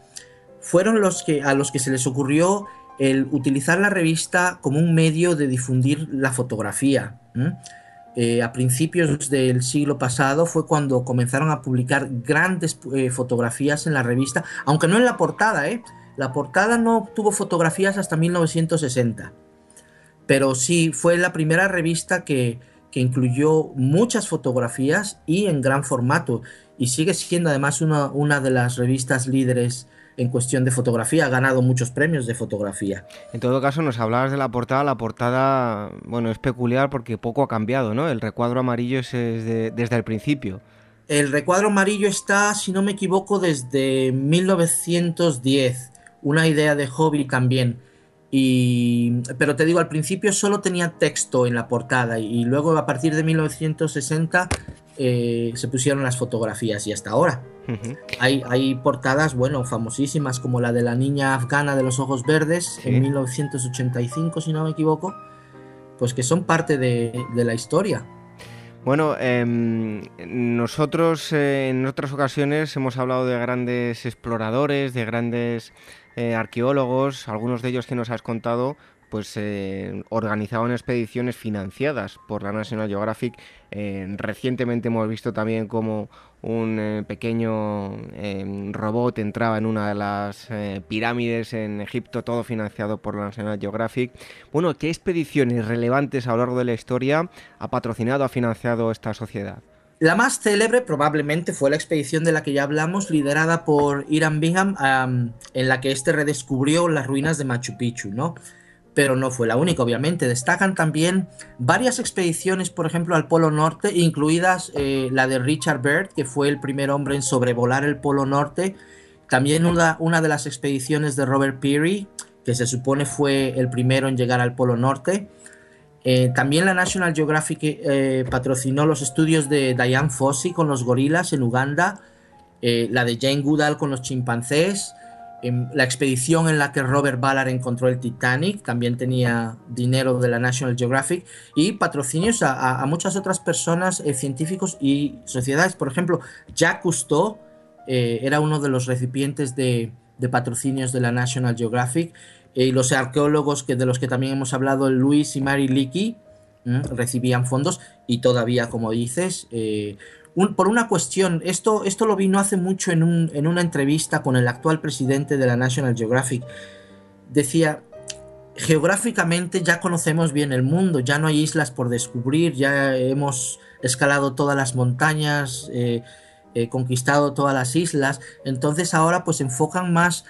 fueron los que, a los que se les ocurrió el utilizar la revista como un medio de difundir la fotografía. Eh, a principios del siglo pasado fue cuando comenzaron a publicar grandes eh, fotografías en la revista, aunque no en la portada, ¿eh? La portada no tuvo fotografías hasta 1960, pero sí fue la primera revista que, que incluyó muchas fotografías y en gran formato, y sigue siendo además una, una de las revistas líderes en cuestión de fotografía, ha ganado muchos premios de fotografía. En todo caso, nos hablabas de la portada, la portada, bueno, es peculiar porque poco ha cambiado, ¿no? El recuadro amarillo es desde, el principio. El recuadro amarillo está, si no me equivoco, desde 1910, una idea de hobby también. Y, pero te digo, al principio solo tenía texto en la portada y, luego a partir de 1960 eh, se pusieron las fotografías y hasta ahora. hay, hay, portadas, bueno, famosísimas como la de la niña afgana de los ojos verdes en 1985, si no me equivoco, pues que son parte de, de la historia. Bueno, em, nosotros eh, en otras ocasiones hemos hablado de grandes exploradores, de grandes eh, arqueólogos, algunos de ellos que nos has contado, pues eh, organizaban expediciones financiadas por la National Geographic. Eh, recientemente hemos visto también como un eh, pequeño robot entraba en una de las pirámides en Egipto, todo financiado por la National Geographic. Bueno, ¿qué expediciones relevantes a lo largo de la historia ha patrocinado, ha financiado esta sociedad? La más célebre probablemente fue la expedición de la que ya hablamos, liderada por Iram Bingham, en la que este redescubrió las ruinas de Machu Picchu, ¿no? Pero no fue la única, obviamente. Destacan también varias expediciones, por ejemplo, al Polo Norte, incluidas eh, la de Richard Byrd, que fue el primer hombre en sobrevolar el Polo Norte. También una, una de las expediciones de Robert Peary, que se supone fue el primero en llegar al Polo Norte. Eh, también la National Geographic eh, patrocinó los estudios de Diane Fossey con los gorilas en Uganda, la de Jane Goodall con los chimpancés, la expedición en la que Robert Ballard encontró el Titanic también tenía dinero de la National Geographic y patrocinios a, muchas otras personas, eh, científicos y sociedades. Por ejemplo, Jacques Cousteau eh, era uno de los recipientes de, patrocinios de la National Geographic eh, y los arqueólogos que, de los que también hemos hablado, Luis y Mary Leakey, recibían fondos y todavía, como dices, por una cuestión, esto, esto lo vino hace mucho en, una entrevista con el actual presidente de la National Geographic. Decía, geográficamente ya conocemos bien el mundo, ya no hay islas por descubrir, ya hemos escalado todas las montañas, eh, eh, conquistado todas las islas, entonces ahora pues enfocan más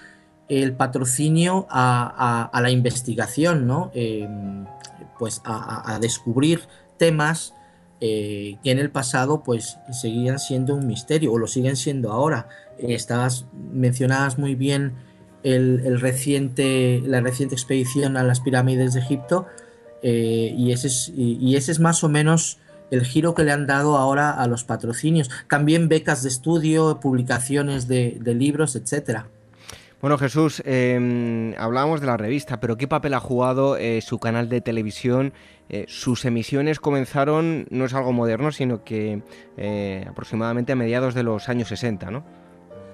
el patrocinio a, la investigación, ¿no? Em, pues a, descubrir temas eh, que en el pasado pues seguían siendo un misterio o lo siguen siendo ahora. Estabas, mencionabas muy bien el, reciente, la reciente expedición a las pirámides de Egipto eh, y, ese es, y, ese es más o menos el giro que le han dado ahora a los patrocinios. También becas de estudio, publicaciones de, libros, etcétera. Bueno, Jesús, em, hablábamos de la revista, pero ¿qué papel ha jugado eh, su canal de televisión eh, sus emisiones comenzaron, no es algo moderno, sino que eh, aproximadamente a mediados de los años 60, ¿no?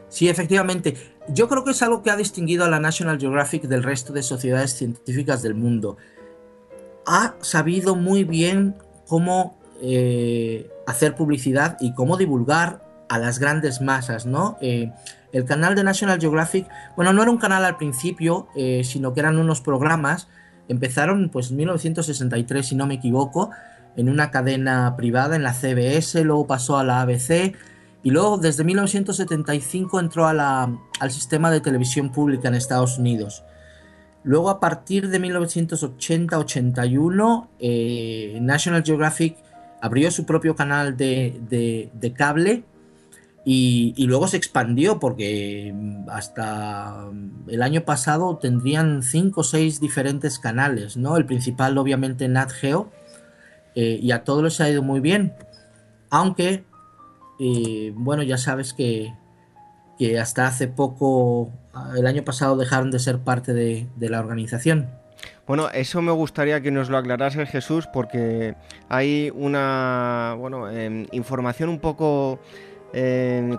Sí, efectivamente. Yo creo que es algo que ha distinguido a la National Geographic del resto de sociedades científicas del mundo. Ha sabido muy bien cómo hacer publicidad y cómo divulgar a las grandes masas, ¿no? el canal de National Geographic, bueno, no era un canal al principio, sino que eran unos programas Empezaron pues en 1963, si no me equivoco, en una cadena privada en la CBS, luego pasó a la ABC y luego desde 1975 entró a la, al sistema de televisión pública en Estados Unidos. Luego a partir de 1980-81 eh, National Geographic abrió su propio canal de, de cable y, luego se expandió porque mm, hasta mm, el año pasado tendrían cinco o seis diferentes canales, ¿no? El principal obviamente Nat Geo eh, y a todos les ha ido muy bien. Aunque, eh, bueno, ya sabes que, que, hasta hace poco, ah, el año pasado dejaron de ser parte de, la organización. Bueno, eso me gustaría que nos lo aclarase Jesús porque hay una, bueno, em, información un poco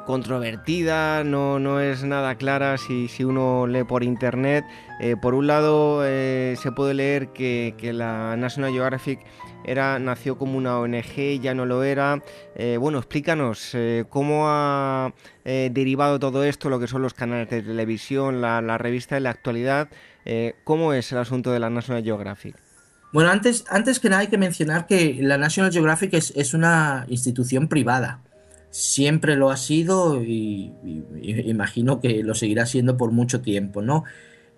controvertida, no, no, es nada clara si, si uno lee por internet. Eh, por un lado eh, se puede leer que, la National Geographic era, nació como una ONG, ya no lo era. Eh, bueno, explícanos cómo ha derivado todo esto, lo que son los canales de televisión, la, revista en la actualidad. ¿Cómo es el asunto de la National Geographic? Bueno, antes, antes que nada hay que mencionar que la National Geographic es, es una institución privada siempre lo ha sido y, imagino que lo seguirá siendo por mucho tiempo, ¿no?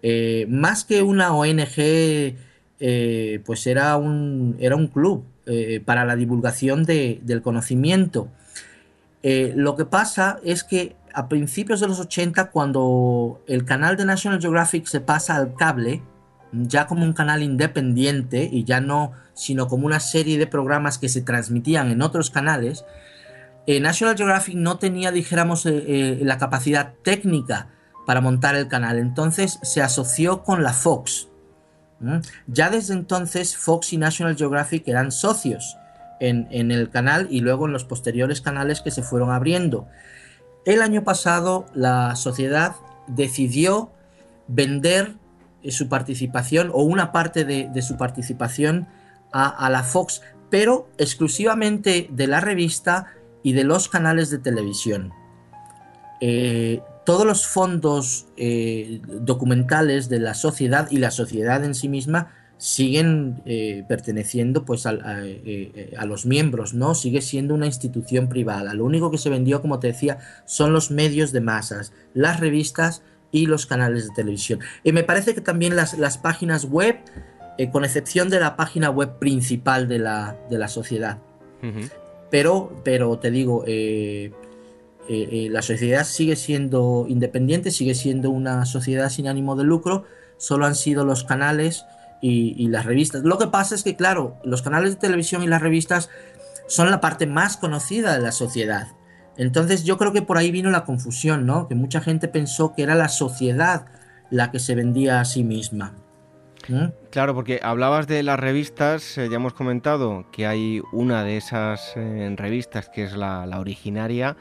Eh, más que una ONG, eh, pues era un, era un club eh, para la divulgación del conocimiento. lo que pasa es que a principios de los 80, cuando el canal de National Geographic se pasa al cable, ya como un canal independiente y ya no, sino como una serie de programas que se transmitían en otros canales, eh, National Geographic no tenía, dijéramos, eh, eh, la capacidad técnica para montar el canal. Entonces se asoció con la Fox. Ya desde entonces Fox y National Geographic eran socios en, el canal y luego en los posteriores canales que se fueron abriendo. El año pasado la sociedad decidió vender su participación o una parte de, su participación a, la Fox, pero exclusivamente de la revista y de los canales de televisión. Eh, todos los fondos eh, documentales de la sociedad y la sociedad en sí misma siguen perteneciendo pues a, los miembros, ¿no? Sigue siendo una institución privada. Lo único que se vendió, como te decía, son los medios de masas, las revistas y los canales de televisión. Y me parece que también las, páginas web, eh, con excepción de la página web principal de la, de la sociedad. Pero, pero te digo, eh, eh, la sociedad sigue siendo independiente, sigue siendo una sociedad sin ánimo de lucro, solo han sido los canales y las revistas. Lo que pasa es que, claro, los canales de televisión y las revistas son la parte más conocida de la sociedad. Entonces yo creo que por ahí vino la confusión, ¿no? Que mucha gente pensó que era la sociedad la que se vendía a sí misma. Claro, porque hablabas de las revistas, eh, ya hemos comentado que hay una de esas eh, revistas que es la, originaria,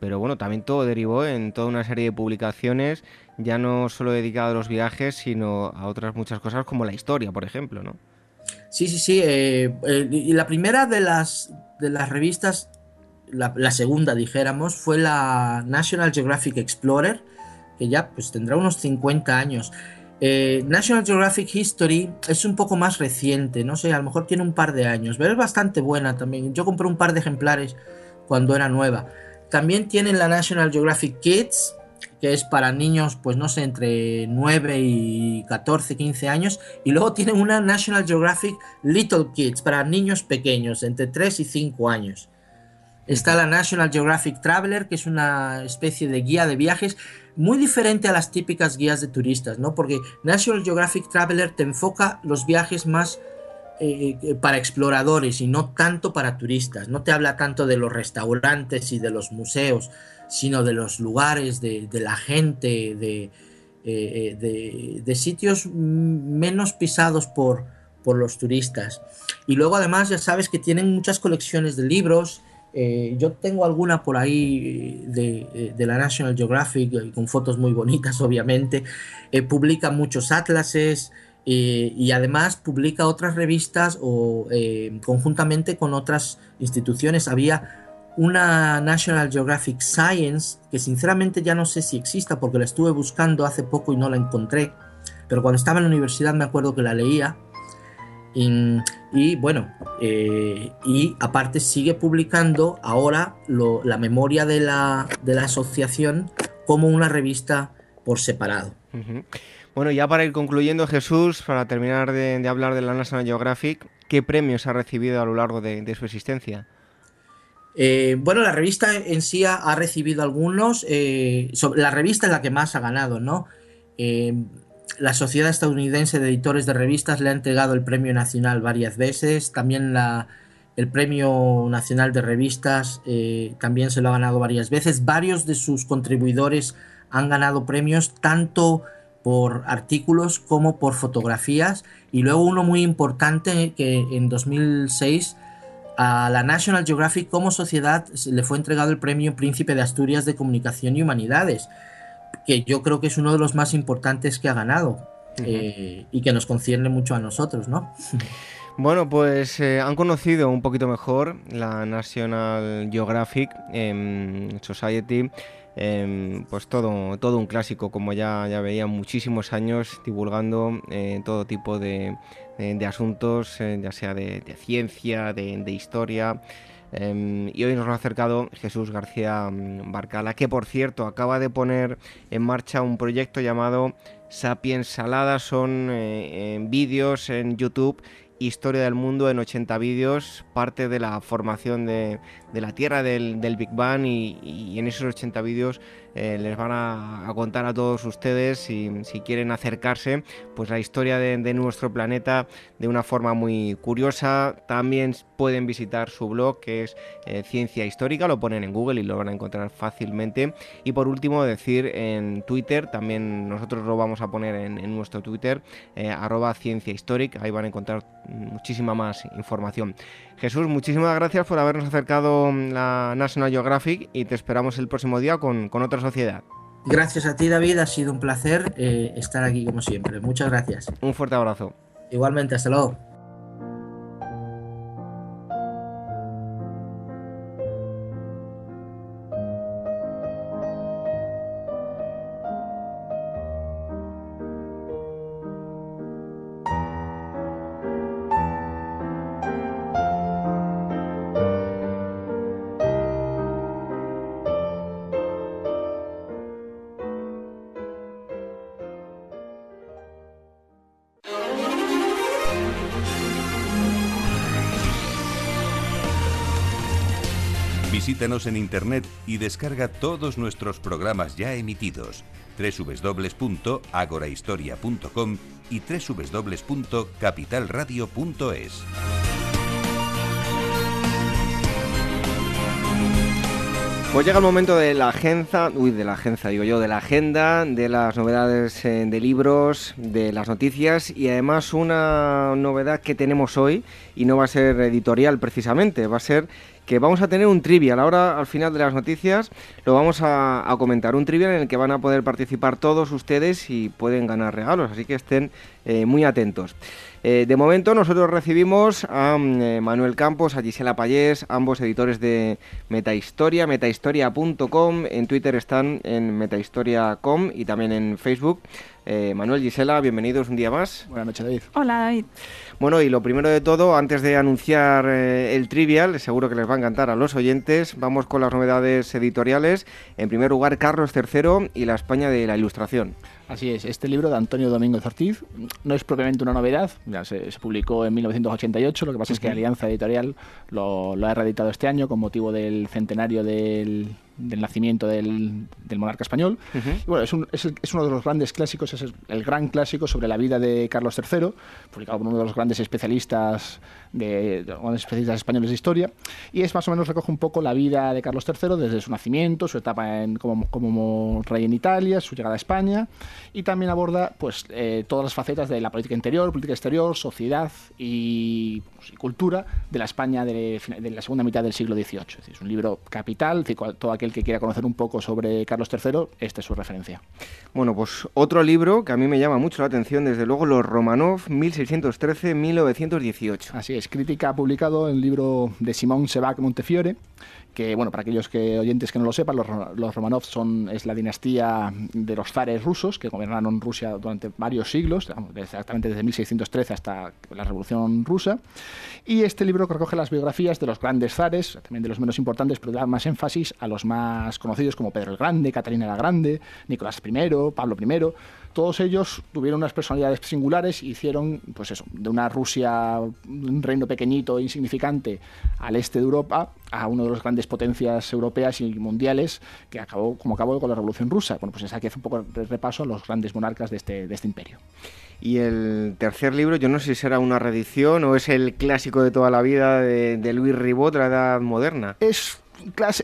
pero bueno, también todo derivó en toda una serie de publicaciones, ya no solo dedicado a los viajes, sino a otras muchas cosas como la historia, por ejemplo, ¿no? Sí, sí, sí. Eh, y la primera de las, de las revistas la, segunda, dijéramos, fue la National Geographic Explorer, que ya pues tendrá unos 50 años. Eh, National Geographic History es un poco más reciente, no sé, a lo mejor tiene un par de años, pero es bastante buena también. Yo compré un par de ejemplares cuando era nueva. También tienen la National Geographic Kids, que es para niños, pues no sé, entre 9 y 14, 15 años. Y luego tienen una National Geographic Little Kids, para niños pequeños, entre 3 y 5 años. Está la National Geographic Traveler, que es una especie de guía de viajes muy diferente a las típicas guías de turistas, ¿no? Porque National Geographic Traveler te enfoca los viajes más eh, eh, para exploradores y no tanto para turistas. No te habla tanto de los restaurantes y de los museos, sino de los lugares, de, la gente, de, eh, de, sitios menos pisados por, por los turistas. Y luego además ya sabes que tienen muchas colecciones de libros, eh, yo tengo alguna por ahí de, la National Geographic eh, con fotos muy bonitas, [laughs] obviamente. Eh, publica muchos atlases y además publica otras revistas o conjuntamente con otras instituciones. Había una National Geographic Science que sinceramente ya no sé si exista porque la estuve buscando hace poco y no la encontré. Pero cuando estaba en la universidad me acuerdo que la leía y, bueno, eh, y aparte sigue publicando ahora la memoria de la, de la asociación como una revista por separado. Bueno, ya para ir concluyendo, Jesús, para terminar de, hablar de la National Geographic, ¿qué premios ha recibido a lo largo de, su existencia? Eh, bueno, la revista en sí ha, recibido algunos. Eh, la revista es la que más ha ganado, ¿no? La Sociedad Estadounidense de Editores de Revistas le ha entregado el Premio Nacional varias veces, también la, el Premio Nacional de Revistas eh, también se lo ha ganado varias veces, varios de sus contribuidores han ganado premios tanto por artículos como por fotografías. Y luego uno muy importante que en 2006 a la National Geographic como sociedad le fue entregado el Premio Príncipe de Asturias de Comunicación y Humanidades que yo creo que es uno de los más importantes que ha ganado eh, y que nos concierne mucho a nosotros, ¿no? [laughs] Bueno, pues eh, han conocido un poquito mejor la National Geographic Society, em, pues todo, todo un clásico, como ya, ya veía, muchísimos años divulgando eh, todo tipo de, asuntos, ya sea de, ciencia, de, de historia. Em, y hoy nos lo ha acercado Jesús García mm, Barcala, que por cierto acaba de poner en marcha un proyecto llamado Sapiens Salada. Son eh, vídeos en YouTube Historia del Mundo en 80 vídeos, parte de la formación de, la Tierra del, Big Bang y, en esos 80 vídeos eh, les van a, contar a todos ustedes, si, quieren acercarse, pues la historia de, nuestro planeta de una forma muy curiosa. También pueden visitar su blog que es eh, Ciencia Histórica, lo ponen en Google y lo van a encontrar fácilmente. Y por último decir en Twitter, también nosotros lo vamos a poner en, nuestro Twitter, eh, arroba Ciencia Histórica, ahí van a encontrar muchísima más información. Jesús, muchísimas gracias por habernos acercado la National Geographic y te esperamos el próximo día con, otra sociedad. Gracias a ti, David. Ha sido un placer eh, estar aquí como siempre. Muchas gracias. Un fuerte abrazo. Igualmente, hasta luego. En internet y descarga todos nuestros programas ya emitidos www.agorahistoria.com y www.capitalradio.es. Pues llega el momento de la agenda, uy, de la agenda, de la agenda, de las novedades eh, de libros, de las noticias y además una novedad que tenemos hoy y no va a ser editorial precisamente, va a ser que vamos a tener un trivial. Ahora, al final de las noticias, lo vamos a, comentar. Un trivial en el que van a poder participar todos ustedes y pueden ganar regalos, así que estén eh, muy atentos. Eh, de momento nosotros recibimos a mm, Manuel Campos, a Gisela Payés, ambos editores de Metahistoria, metahistoria.com, en Twitter están en metahistoria.com y también en Facebook. Eh, Manuel, Gisela, bienvenidos un día más. Buenas noches, David. Hola, David. Bueno, y lo primero de todo, antes de anunciar eh, el trivial, seguro que les va a encantar a los oyentes, vamos con las novedades editoriales. En primer lugar, Carlos III y la España de la Ilustración. Así es, este libro de Antonio Domínguez Ortiz no es propiamente una novedad, ya se, publicó en 1988, lo que pasa es que Alianza Editorial lo, lo ha reeditado este año con motivo del centenario del, del nacimiento del, monarca español. bueno, es, uno de los grandes clásicos, es el, gran clásico sobre la vida de Carlos III, publicado por uno de los grandes especialistas de, especialistas españoles de historia, y es más o menos recoge un poco la vida de Carlos III desde su nacimiento, su etapa en, como, como, rey en Italia, su llegada a España, y también aborda pues eh, todas las facetas de la política interior, política exterior, sociedad y, pues, cultura de la España de, la segunda mitad del siglo XVIII. Es, un libro capital, todo aquel que quiera conocer un poco sobre Carlos III, esta es su referencia. Bueno, pues otro libro que a mí me llama mucho la atención, desde luego, Los Romanov, 1613-1918. Así es, crítica publicado en el libro de Simón Sebac Montefiore, que, bueno, para aquellos que, oyentes que no lo sepan, los, los, Romanov son, es la dinastía de los zares rusos que gobernaron Rusia durante varios siglos, exactamente desde 1613 hasta la Revolución Rusa. Y este libro recoge las biografías de los grandes zares, también de los menos importantes, pero da más énfasis a los más conocidos como Pedro el Grande, Catalina la Grande, Nicolás I, Pablo I todos ellos tuvieron unas personalidades singulares y hicieron, pues eso, de una Rusia, un reino pequeñito e insignificante al este de Europa, a uno de las grandes potencias europeas y mundiales que acabó, como acabó con la Revolución Rusa. Bueno, pues es aquí hace un poco de repaso a los grandes monarcas de este, de este imperio. Y el tercer libro, yo no sé si será una reedición o es el clásico de toda la vida de, de Luis Ribot, la Edad Moderna. Es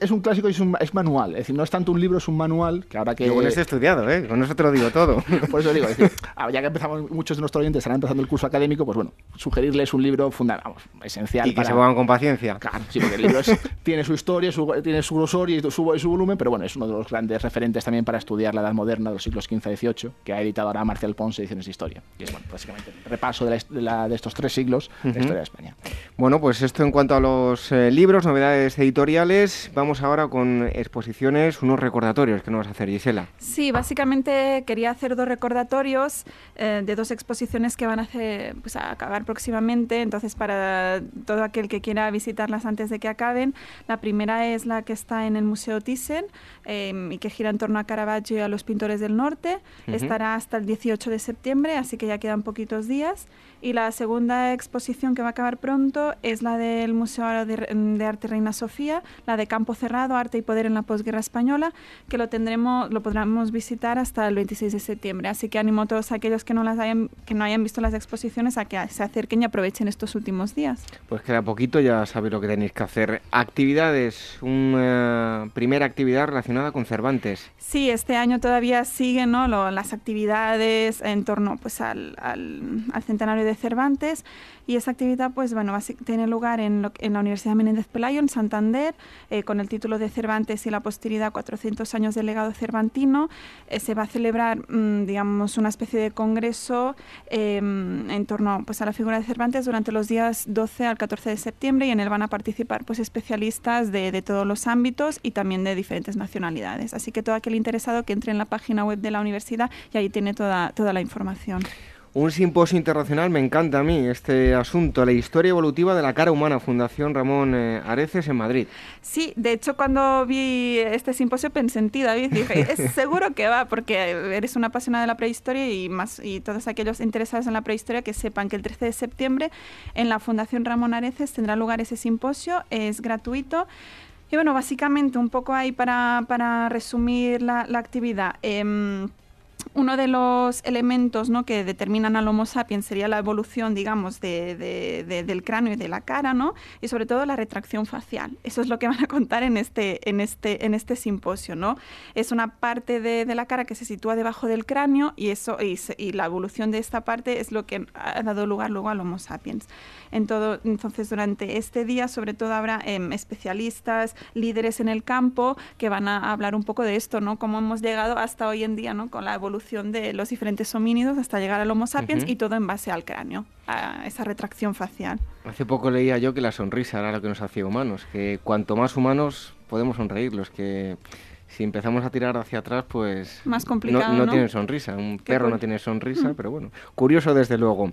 es un clásico y es, manual. Es decir, no es tanto un libro, es un manual. Que ahora que. Yo con este he estudiado, ¿eh? Con eso te lo digo todo. [laughs] Por eso digo, [laughs] ah, ya que empezamos, muchos de nuestros oyentes estarán empezando el curso académico, pues bueno, sugerirles un libro fundamental, esencial. Y que se pongan con paciencia. Claro, sí, porque el libro [laughs] tiene su historia, tiene su grosor y su, su, volumen, pero bueno, es uno de los grandes referentes también para estudiar la Edad Moderna de los siglos XV y XVIII, que ha editado ahora Marcial Ponce Ediciones de Historia. Y es, bueno, básicamente repaso de, de, estos tres siglos de la historia de España. Bueno, pues esto en cuanto a los eh, libros, novedades editoriales actividades. Vamos ahora con exposiciones, unos recordatorios que nos vas a hacer, Gisela. Sí, básicamente quería hacer dos recordatorios eh, de dos exposiciones que van a, hacer, pues, a acabar próximamente. Entonces, para todo aquel que quiera visitarlas antes de que acaben, la primera es la que está en el Museo Thyssen em, y que gira en torno a Caravaggio y a los pintores del norte. Estará hasta el 18 de septiembre, así que ya quedan poquitos días. Y la segunda exposición que va a acabar pronto es la del Museo de, Arte Reina Sofía, la de Campo Cerrado, Arte y Poder en la Posguerra Española, que lo tendremos, lo podremos visitar hasta el 26 de septiembre. Así que animo a todos aquellos que no las hayan, que no hayan visto las exposiciones a que se acerquen y aprovechen estos últimos días. Pues queda poquito, ya sabéis lo que tenéis que hacer. Actividades, una primera actividad relacionada con Cervantes. Sí, este año todavía siguen ¿no? las actividades en torno pues, al, al, al centenario de Cervantes y esa actividad pues bueno tiene lugar en, en, la Universidad Menéndez Pelayo en Santander eh, con el título de Cervantes y la posteridad 400 años del legado cervantino eh, se va a celebrar mm, digamos una especie de congreso em, en torno pues a la figura de Cervantes durante los días 12 al 14 de septiembre y en él van a participar pues especialistas de, de todos los ámbitos y también de diferentes nacionalidades así que todo aquel interesado que entre en la página web de la universidad y ahí tiene toda toda la información. Un simposio internacional, me encanta a mí este asunto, la historia evolutiva de la cara humana, Fundación Ramón eh, Areces en Madrid. Sí, de hecho cuando vi este simposio pensé en ti, David, dije, es [laughs] seguro que va, porque eres una apasionada de la prehistoria y, más, y todos aquellos interesados en la prehistoria que sepan que el 13 de septiembre en la Fundación Ramón Areces tendrá lugar ese simposio, es gratuito. Y bueno, básicamente un poco ahí para, para resumir la, la actividad. Eh, uno de los elementos ¿no? que determinan al Homo sapiens sería la evolución, digamos, de, del cráneo y de la cara, ¿no? Y sobre todo la retracción facial. Eso es lo que [laughs] van a contar en este, en este, en este simposio, ¿no? Es una parte de, la cara que se sitúa debajo del cráneo y, eso, y, la evolución de esta parte es lo que ha dado lugar luego al Homo sapiens. En todo, entonces, durante este día, sobre todo, habrá em, especialistas, líderes en el campo que van a hablar un poco de esto, ¿no? Cómo hemos llegado hasta hoy en día, ¿no? Con la evolución evolución de los diferentes homínidos hasta llegar al Homo sapiens y todo en base al cráneo, a esa retracción facial. Hace poco leía yo que la sonrisa era lo que nos hacía humanos, que cuanto más humanos podemos sonreír, los que si empezamos a tirar hacia atrás, pues más complicado, no, tiene sonrisa. Un perro no tiene sonrisa, mm. pero bueno, curioso desde luego.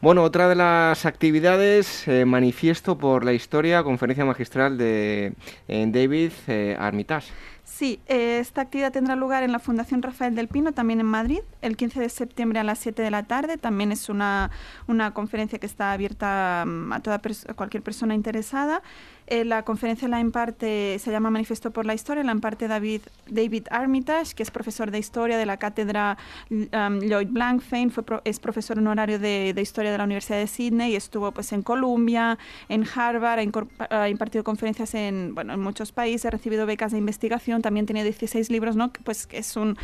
Bueno, otra de las actividades, eh, manifiesto por la historia, conferencia magistral de eh, David eh, Armitage. Sí, eh, esta actividad tendrá lugar en la Fundación Rafael del Pino, también en Madrid, el 15 de septiembre a las 7 de la tarde. También es una, una conferencia que está abierta mm, a, toda a cualquier persona interesada. Eh, la conferencia la imparte, se llama Manifiesto por la Historia, la imparte David, David Armitage, que es profesor de Historia de la cátedra um, Lloyd Blankfein, fue es profesor honorario de, de, Historia de la Universidad de Sydney y estuvo pues, en Columbia, en Harvard, ha, impartido conferencias en, bueno, en muchos países, ha recibido becas de investigación, también tiene 16 libros, ¿no? pues es un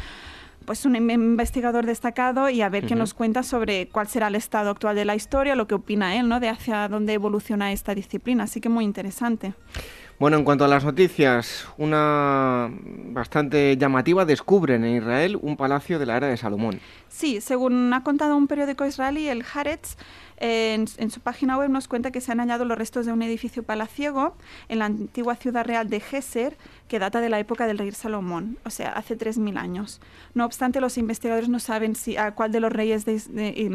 pues un investigador destacado y a ver qué nos cuenta sobre cuál será el estado actual de la historia, lo que opina él, ¿no? De hacia dónde evoluciona esta disciplina. Así que muy interesante. Bueno, en cuanto a las noticias, una bastante llamativa descubren en Israel un palacio de la era de Salomón. Sí, según ha contado un periódico israelí, el Haaretz, en, su página web nos cuenta que se han hallado los restos de un edificio palaciego en la antigua ciudad real de Geser, que data de la época del rey Salomón, o sea, hace 3.000 años. No obstante, los investigadores no saben si, a cuál de los reyes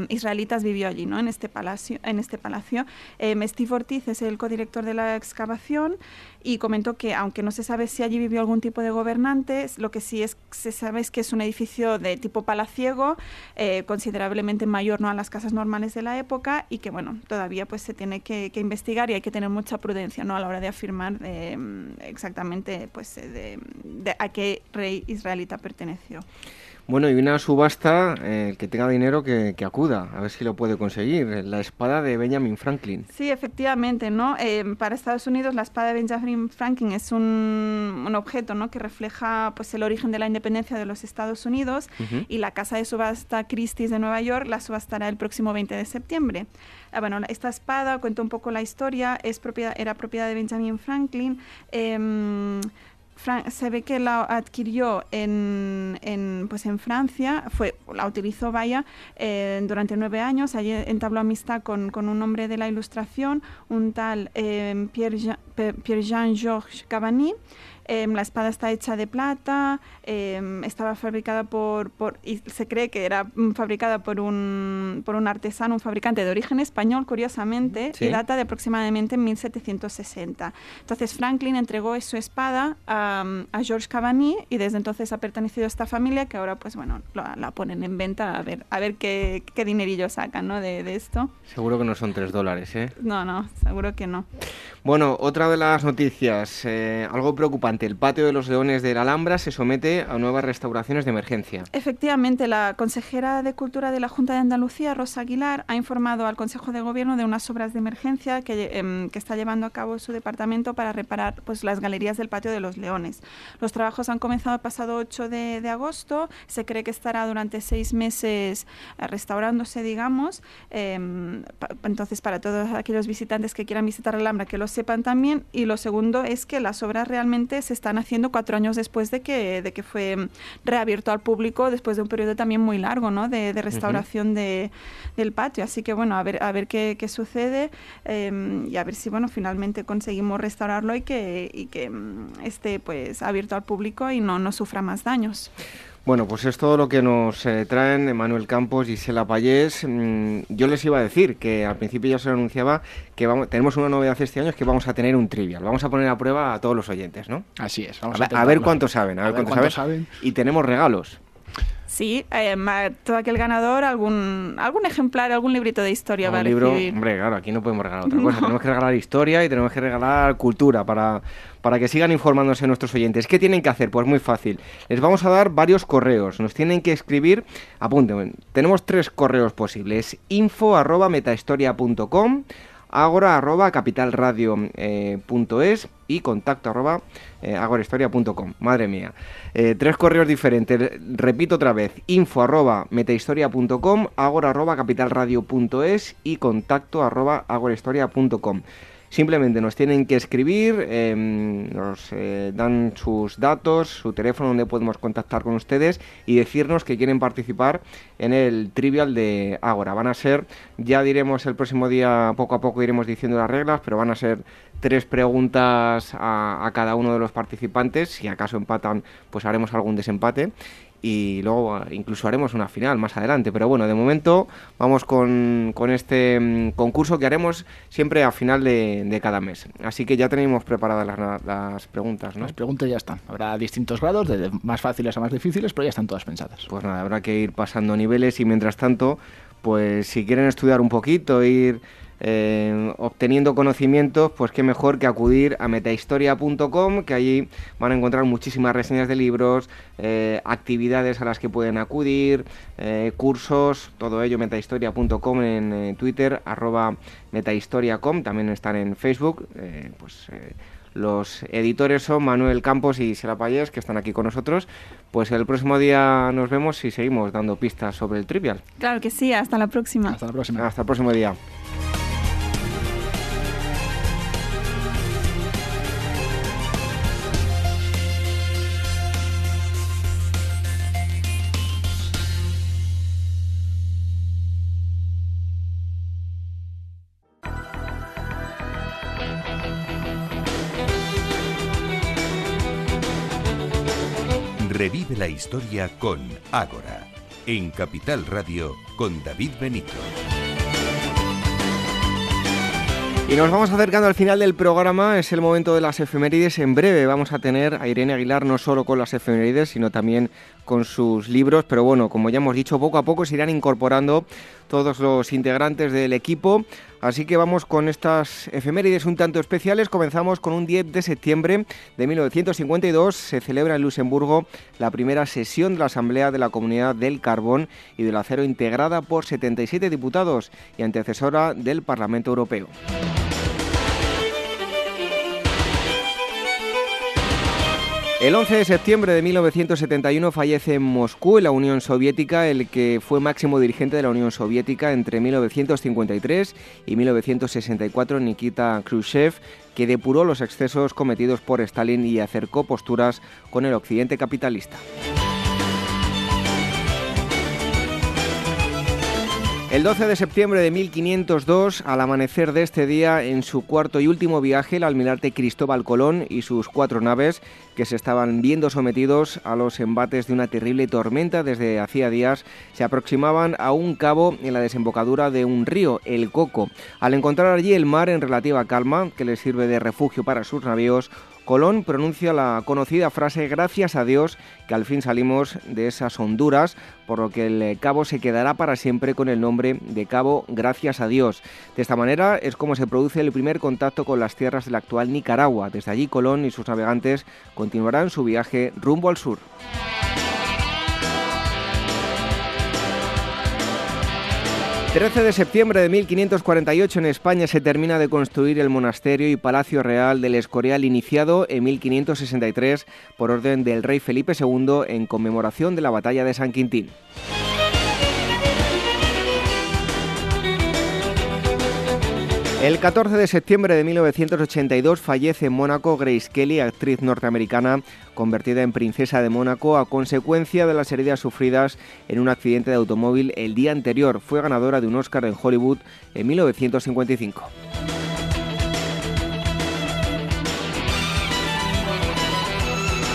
israelitas vivió allí, ¿no? en este palacio. En este palacio. Eh, Ortiz es el codirector de la excavación y comentó que, aunque no se sabe si allí vivió algún tipo de gobernante, lo que sí es, se sabe es que es un edificio de tipo palaciego, eh, considerablemente mayor ¿no? a las casas normales de la época y que, bueno, todavía pues se tiene que, investigar y hay que tener mucha prudencia ¿no? a la hora de afirmar eh, exactamente pues, de, a qué rey israelita perteneció. Bueno, y una subasta, eh, que tenga dinero que, acuda, a ver si lo puede conseguir. La espada de Benjamin Franklin. Sí, efectivamente, ¿no? Eh, para Estados Unidos la espada de Benjamin Franklin es un, un, objeto, ¿no? Que refleja, pues, el origen de la independencia de los Estados Unidos y la casa de subasta Christie's de Nueva York la subastará el próximo 20 de septiembre. Ah, bueno, esta espada, cuento un poco la historia, es propiedad, era propiedad de Benjamin Franklin. Em, se ve que la adquirió en, en, pues en Francia, fue, la utilizó, vaya, durante nueve años. Allí entabló amistad con, con, un hombre de la ilustración, un tal eh, Pierre, Pierre-Jean Georges Cavani. Em, la espada está hecha de plata, em, estaba fabricada por, por, y se cree que era fabricada por un, por un artesano, un fabricante de origen español, curiosamente, y data de aproximadamente 1760. Entonces Franklin entregó su espada a, a, George Cavani y desde entonces ha pertenecido a esta familia que ahora pues bueno la, ponen en venta a ver a ver qué, qué dinerillo sacan ¿no? de, de, esto. Seguro que no son tres dólares, ¿eh? No, no, seguro que no. Bueno, otra de las noticias, eh, algo preocupante, el patio de los Leones de la Alhambra se somete a nuevas restauraciones de emergencia. Efectivamente, la consejera de Cultura de la Junta de Andalucía, Rosa Aguilar, ha informado al Consejo de Gobierno de unas obras de emergencia que, em, está llevando a cabo su departamento para reparar pues, las galerías del patio de los Leones. Los trabajos han comenzado el pasado 8 de, agosto, se cree que estará durante seis meses eh, restaurándose, digamos. Em, entonces, para todos aquellos visitantes que quieran visitar la Alhambra, que los sepan también. Y lo segundo es que las obras realmente se están haciendo cuatro años después de que, de que fue reabierto al público, después de un periodo también muy largo ¿no? de, restauración de, del patio. Así que bueno, a ver, a ver qué, qué sucede em, y a ver si bueno, finalmente conseguimos restaurarlo y que, y que mm, esté pues abierto al público y no, no sufra más daños. Bueno, pues es todo lo que nos eh, traen Manuel Campos y Sela Payés. Mm, yo les iba a decir que al principio ya se lo anunciaba que vamos, tenemos una novedad este año, es que vamos a tener un trivial. Vamos a poner a prueba a todos los oyentes, ¿no? Así es. Vamos a, ver cuánto saben, a, ver, cuánto, saben. Y tenemos regalos. Sí, eh, todo aquel ganador, algún algún ejemplar, algún librito de historia va a libro, Hombre, claro, aquí no podemos regalar otra [laughs] cosa. tenemos que regalar historia y tenemos que regalar cultura para, para que sigan informándose nuestros oyentes. ¿Qué tienen que hacer? Pues muy fácil. Les vamos a dar varios correos. Nos tienen que escribir, apunten, tenemos tres correos posibles. info arroba metahistoria.com agora arroba capitalradio.es y contacto arroba eh. Madre mía. Eh, tres correos diferentes. Repito otra vez. Info arroba arroba capitalradio.es y contacto arroba. Simplemente nos tienen que escribir, em, nos eh, dan sus datos, su teléfono donde podemos contactar con ustedes y decirnos que quieren participar en el trivial de Ágora. Van a ser, ya diremos el próximo día, poco a poco iremos diciendo las reglas, pero van a ser tres preguntas a, a cada uno de los participantes. Si acaso empatan, pues haremos algún desempate y luego incluso haremos una final más adelante. Pero bueno, de momento vamos con, con este mm, concurso que haremos siempre a final de, de, cada mes. Así que ya tenemos preparadas las, las, preguntas, ¿no? Las preguntas ya están. Habrá distintos grados, de más fáciles a más difíciles, pero ya están todas pensadas. Pues nada, habrá que ir pasando niveles y mientras tanto, pues si quieren estudiar un poquito, ir eh, obteniendo conocimientos, pues qué mejor que acudir a metahistoria.com, que allí van a encontrar muchísimas reseñas de libros, eh, actividades a las que pueden acudir, eh, cursos, todo ello metahistoria.com en Twitter, arroba metahistoriacom, también están en Facebook, pues los editores son Manuel Campos y Sela Payés, que están aquí con nosotros. Pues el próximo día nos vemos y seguimos dando pistas sobre el trivial. Claro que sí, hasta la próxima. Hasta la próxima. Hasta el próximo día. La historia con Ágora, en Capital Radio con David Benito. Y nos vamos acercando al final del programa, es el momento de las efemérides. En breve vamos a tener a Irene Aguilar no solo con las efemérides, sino también con sus libros. Pero bueno, como ya hemos dicho, poco a poco se irán incorporando todos los integrantes del equipo. Así que vamos con estas efemérides un tanto especiales. Comenzamos con un 10 de septiembre de 1952. Se celebra en Luxemburgo la primera sesión de la Asamblea de la Comunidad del Carbón y del Acero integrada por 77 diputados y antecesora del Parlamento Europeo. El 11 de septiembre de 1971 fallece en Moscú, en la Unión Soviética, el que fue máximo dirigente de la Unión Soviética entre 1953 y 1964, Nikita Khrushchev, que depuró los excesos cometidos por Stalin y acercó posturas con el occidente capitalista. El 12 de septiembre de 1502, al amanecer de este día, en su cuarto y último viaje, el almirante Cristóbal Colón y sus cuatro naves, que se estaban viendo sometidos a los embates de una terrible tormenta desde hacía días, se aproximaban a un cabo en la desembocadura de un río, el Coco. Al encontrar allí el mar en relativa calma, que les sirve de refugio para sus navíos, Colón pronuncia la conocida frase gracias a Dios que al fin salimos de esas Honduras, por lo que el cabo se quedará para siempre con el nombre de Cabo Gracias a Dios. De esta manera es como se produce el primer contacto con las tierras de la actual Nicaragua. Desde allí Colón y sus navegantes continuarán su viaje rumbo al sur. 13 de septiembre de 1548 en España se termina de construir el monasterio y palacio real del Escorial iniciado en 1563 por orden del rey Felipe II en conmemoración de la batalla de San Quintín. El 14 de septiembre de 1982 fallece en Mónaco Grace Kelly, actriz norteamericana convertida en princesa de Mónaco a consecuencia de las heridas sufridas en un accidente de automóvil el día anterior. Fue ganadora de un Oscar en Hollywood en 1955.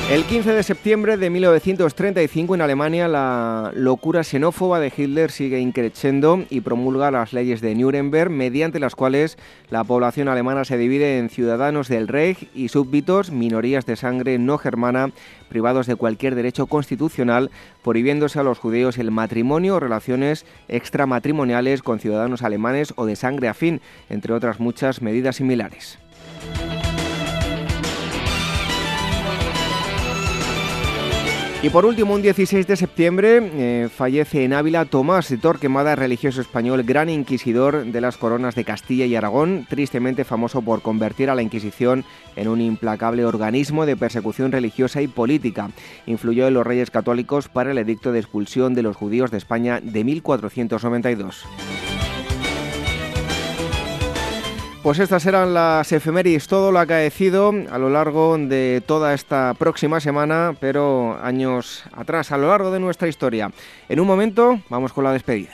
El 15 de septiembre de 1935 en Alemania la locura xenófoba de Hitler sigue increciendo y promulga las leyes de Nuremberg mediante las cuales la población alemana se divide en ciudadanos del Reich y súbditos, minorías de sangre no germana, privados de cualquier derecho constitucional, prohibiéndose a los judíos el matrimonio o relaciones extramatrimoniales con ciudadanos alemanes o de sangre afín, entre otras muchas medidas similares. Y por último, un 16 de septiembre eh, fallece en Ávila Tomás Torquemada, religioso español, gran inquisidor de las coronas de Castilla y Aragón, tristemente famoso por convertir a la Inquisición en un implacable organismo de persecución religiosa y política. Influyó en los reyes católicos para el edicto de expulsión de los judíos de España de 1492. Pues estas eran las efemérides, todo lo acaecido a lo largo de toda esta próxima semana, pero años atrás, a lo largo de nuestra historia. En un momento vamos con la despedida.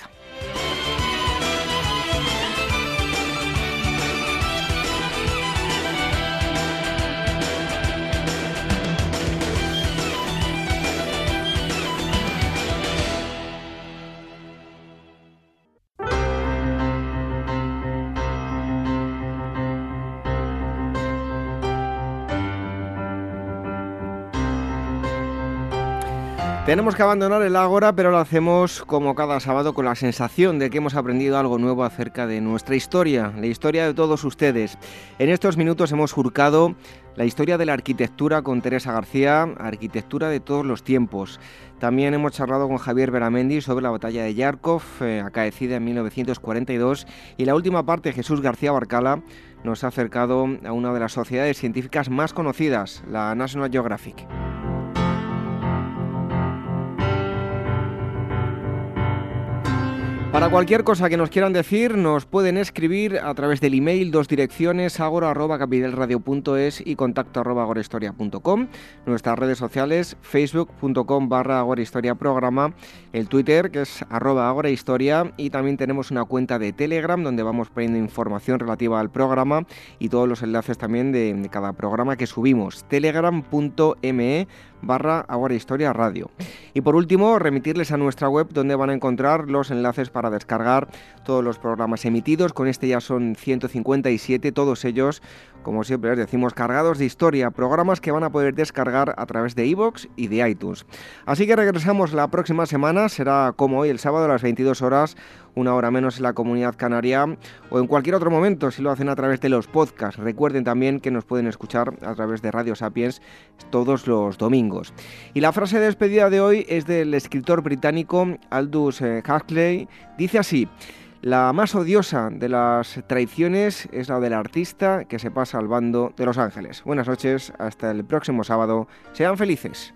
Tenemos que abandonar el Ágora, pero lo hacemos como cada sábado con la sensación de que hemos aprendido algo nuevo acerca de nuestra historia, la historia de todos ustedes. En estos minutos hemos jurcado la historia de la arquitectura con Teresa García, arquitectura de todos los tiempos. También hemos charlado con Javier Beramendi sobre la batalla de Yarkov, eh, acaecida en 1942. Y la última parte, Jesús García Barcala, nos ha acercado a una de las sociedades científicas más conocidas, la National Geographic. Para cualquier cosa que nos quieran decir, nos pueden escribir a través del email, dos direcciones, agora.capitalradio.es y contacto arroba Nuestras redes sociales, facebook.com barra agorahistoriaprograma, el Twitter, que es arroba agorahistoria, y también tenemos una cuenta de Telegram, donde vamos poniendo información relativa al programa y todos los enlaces también de, de cada programa que subimos. telegram.me barra Historia Radio. Y por último, remitirles a nuestra web donde van a encontrar los enlaces para descargar todos los programas emitidos. Con este ya son 157, todos ellos, como siempre les decimos, cargados de historia, programas que van a poder descargar a través de iVoox y de iTunes. Así que regresamos la próxima semana, será como hoy, el sábado a las 22 horas una hora menos en la comunidad canaria o en cualquier otro momento si lo hacen a través de los podcasts. Recuerden también que nos pueden escuchar a través de Radio Sapiens todos los domingos. Y la frase de despedida de hoy es del escritor británico Aldous eh, Huxley. Dice así. La más odiosa de las traiciones es la del artista que se pasa al bando de los ángeles. Buenas noches, hasta el próximo sábado. Sean felices.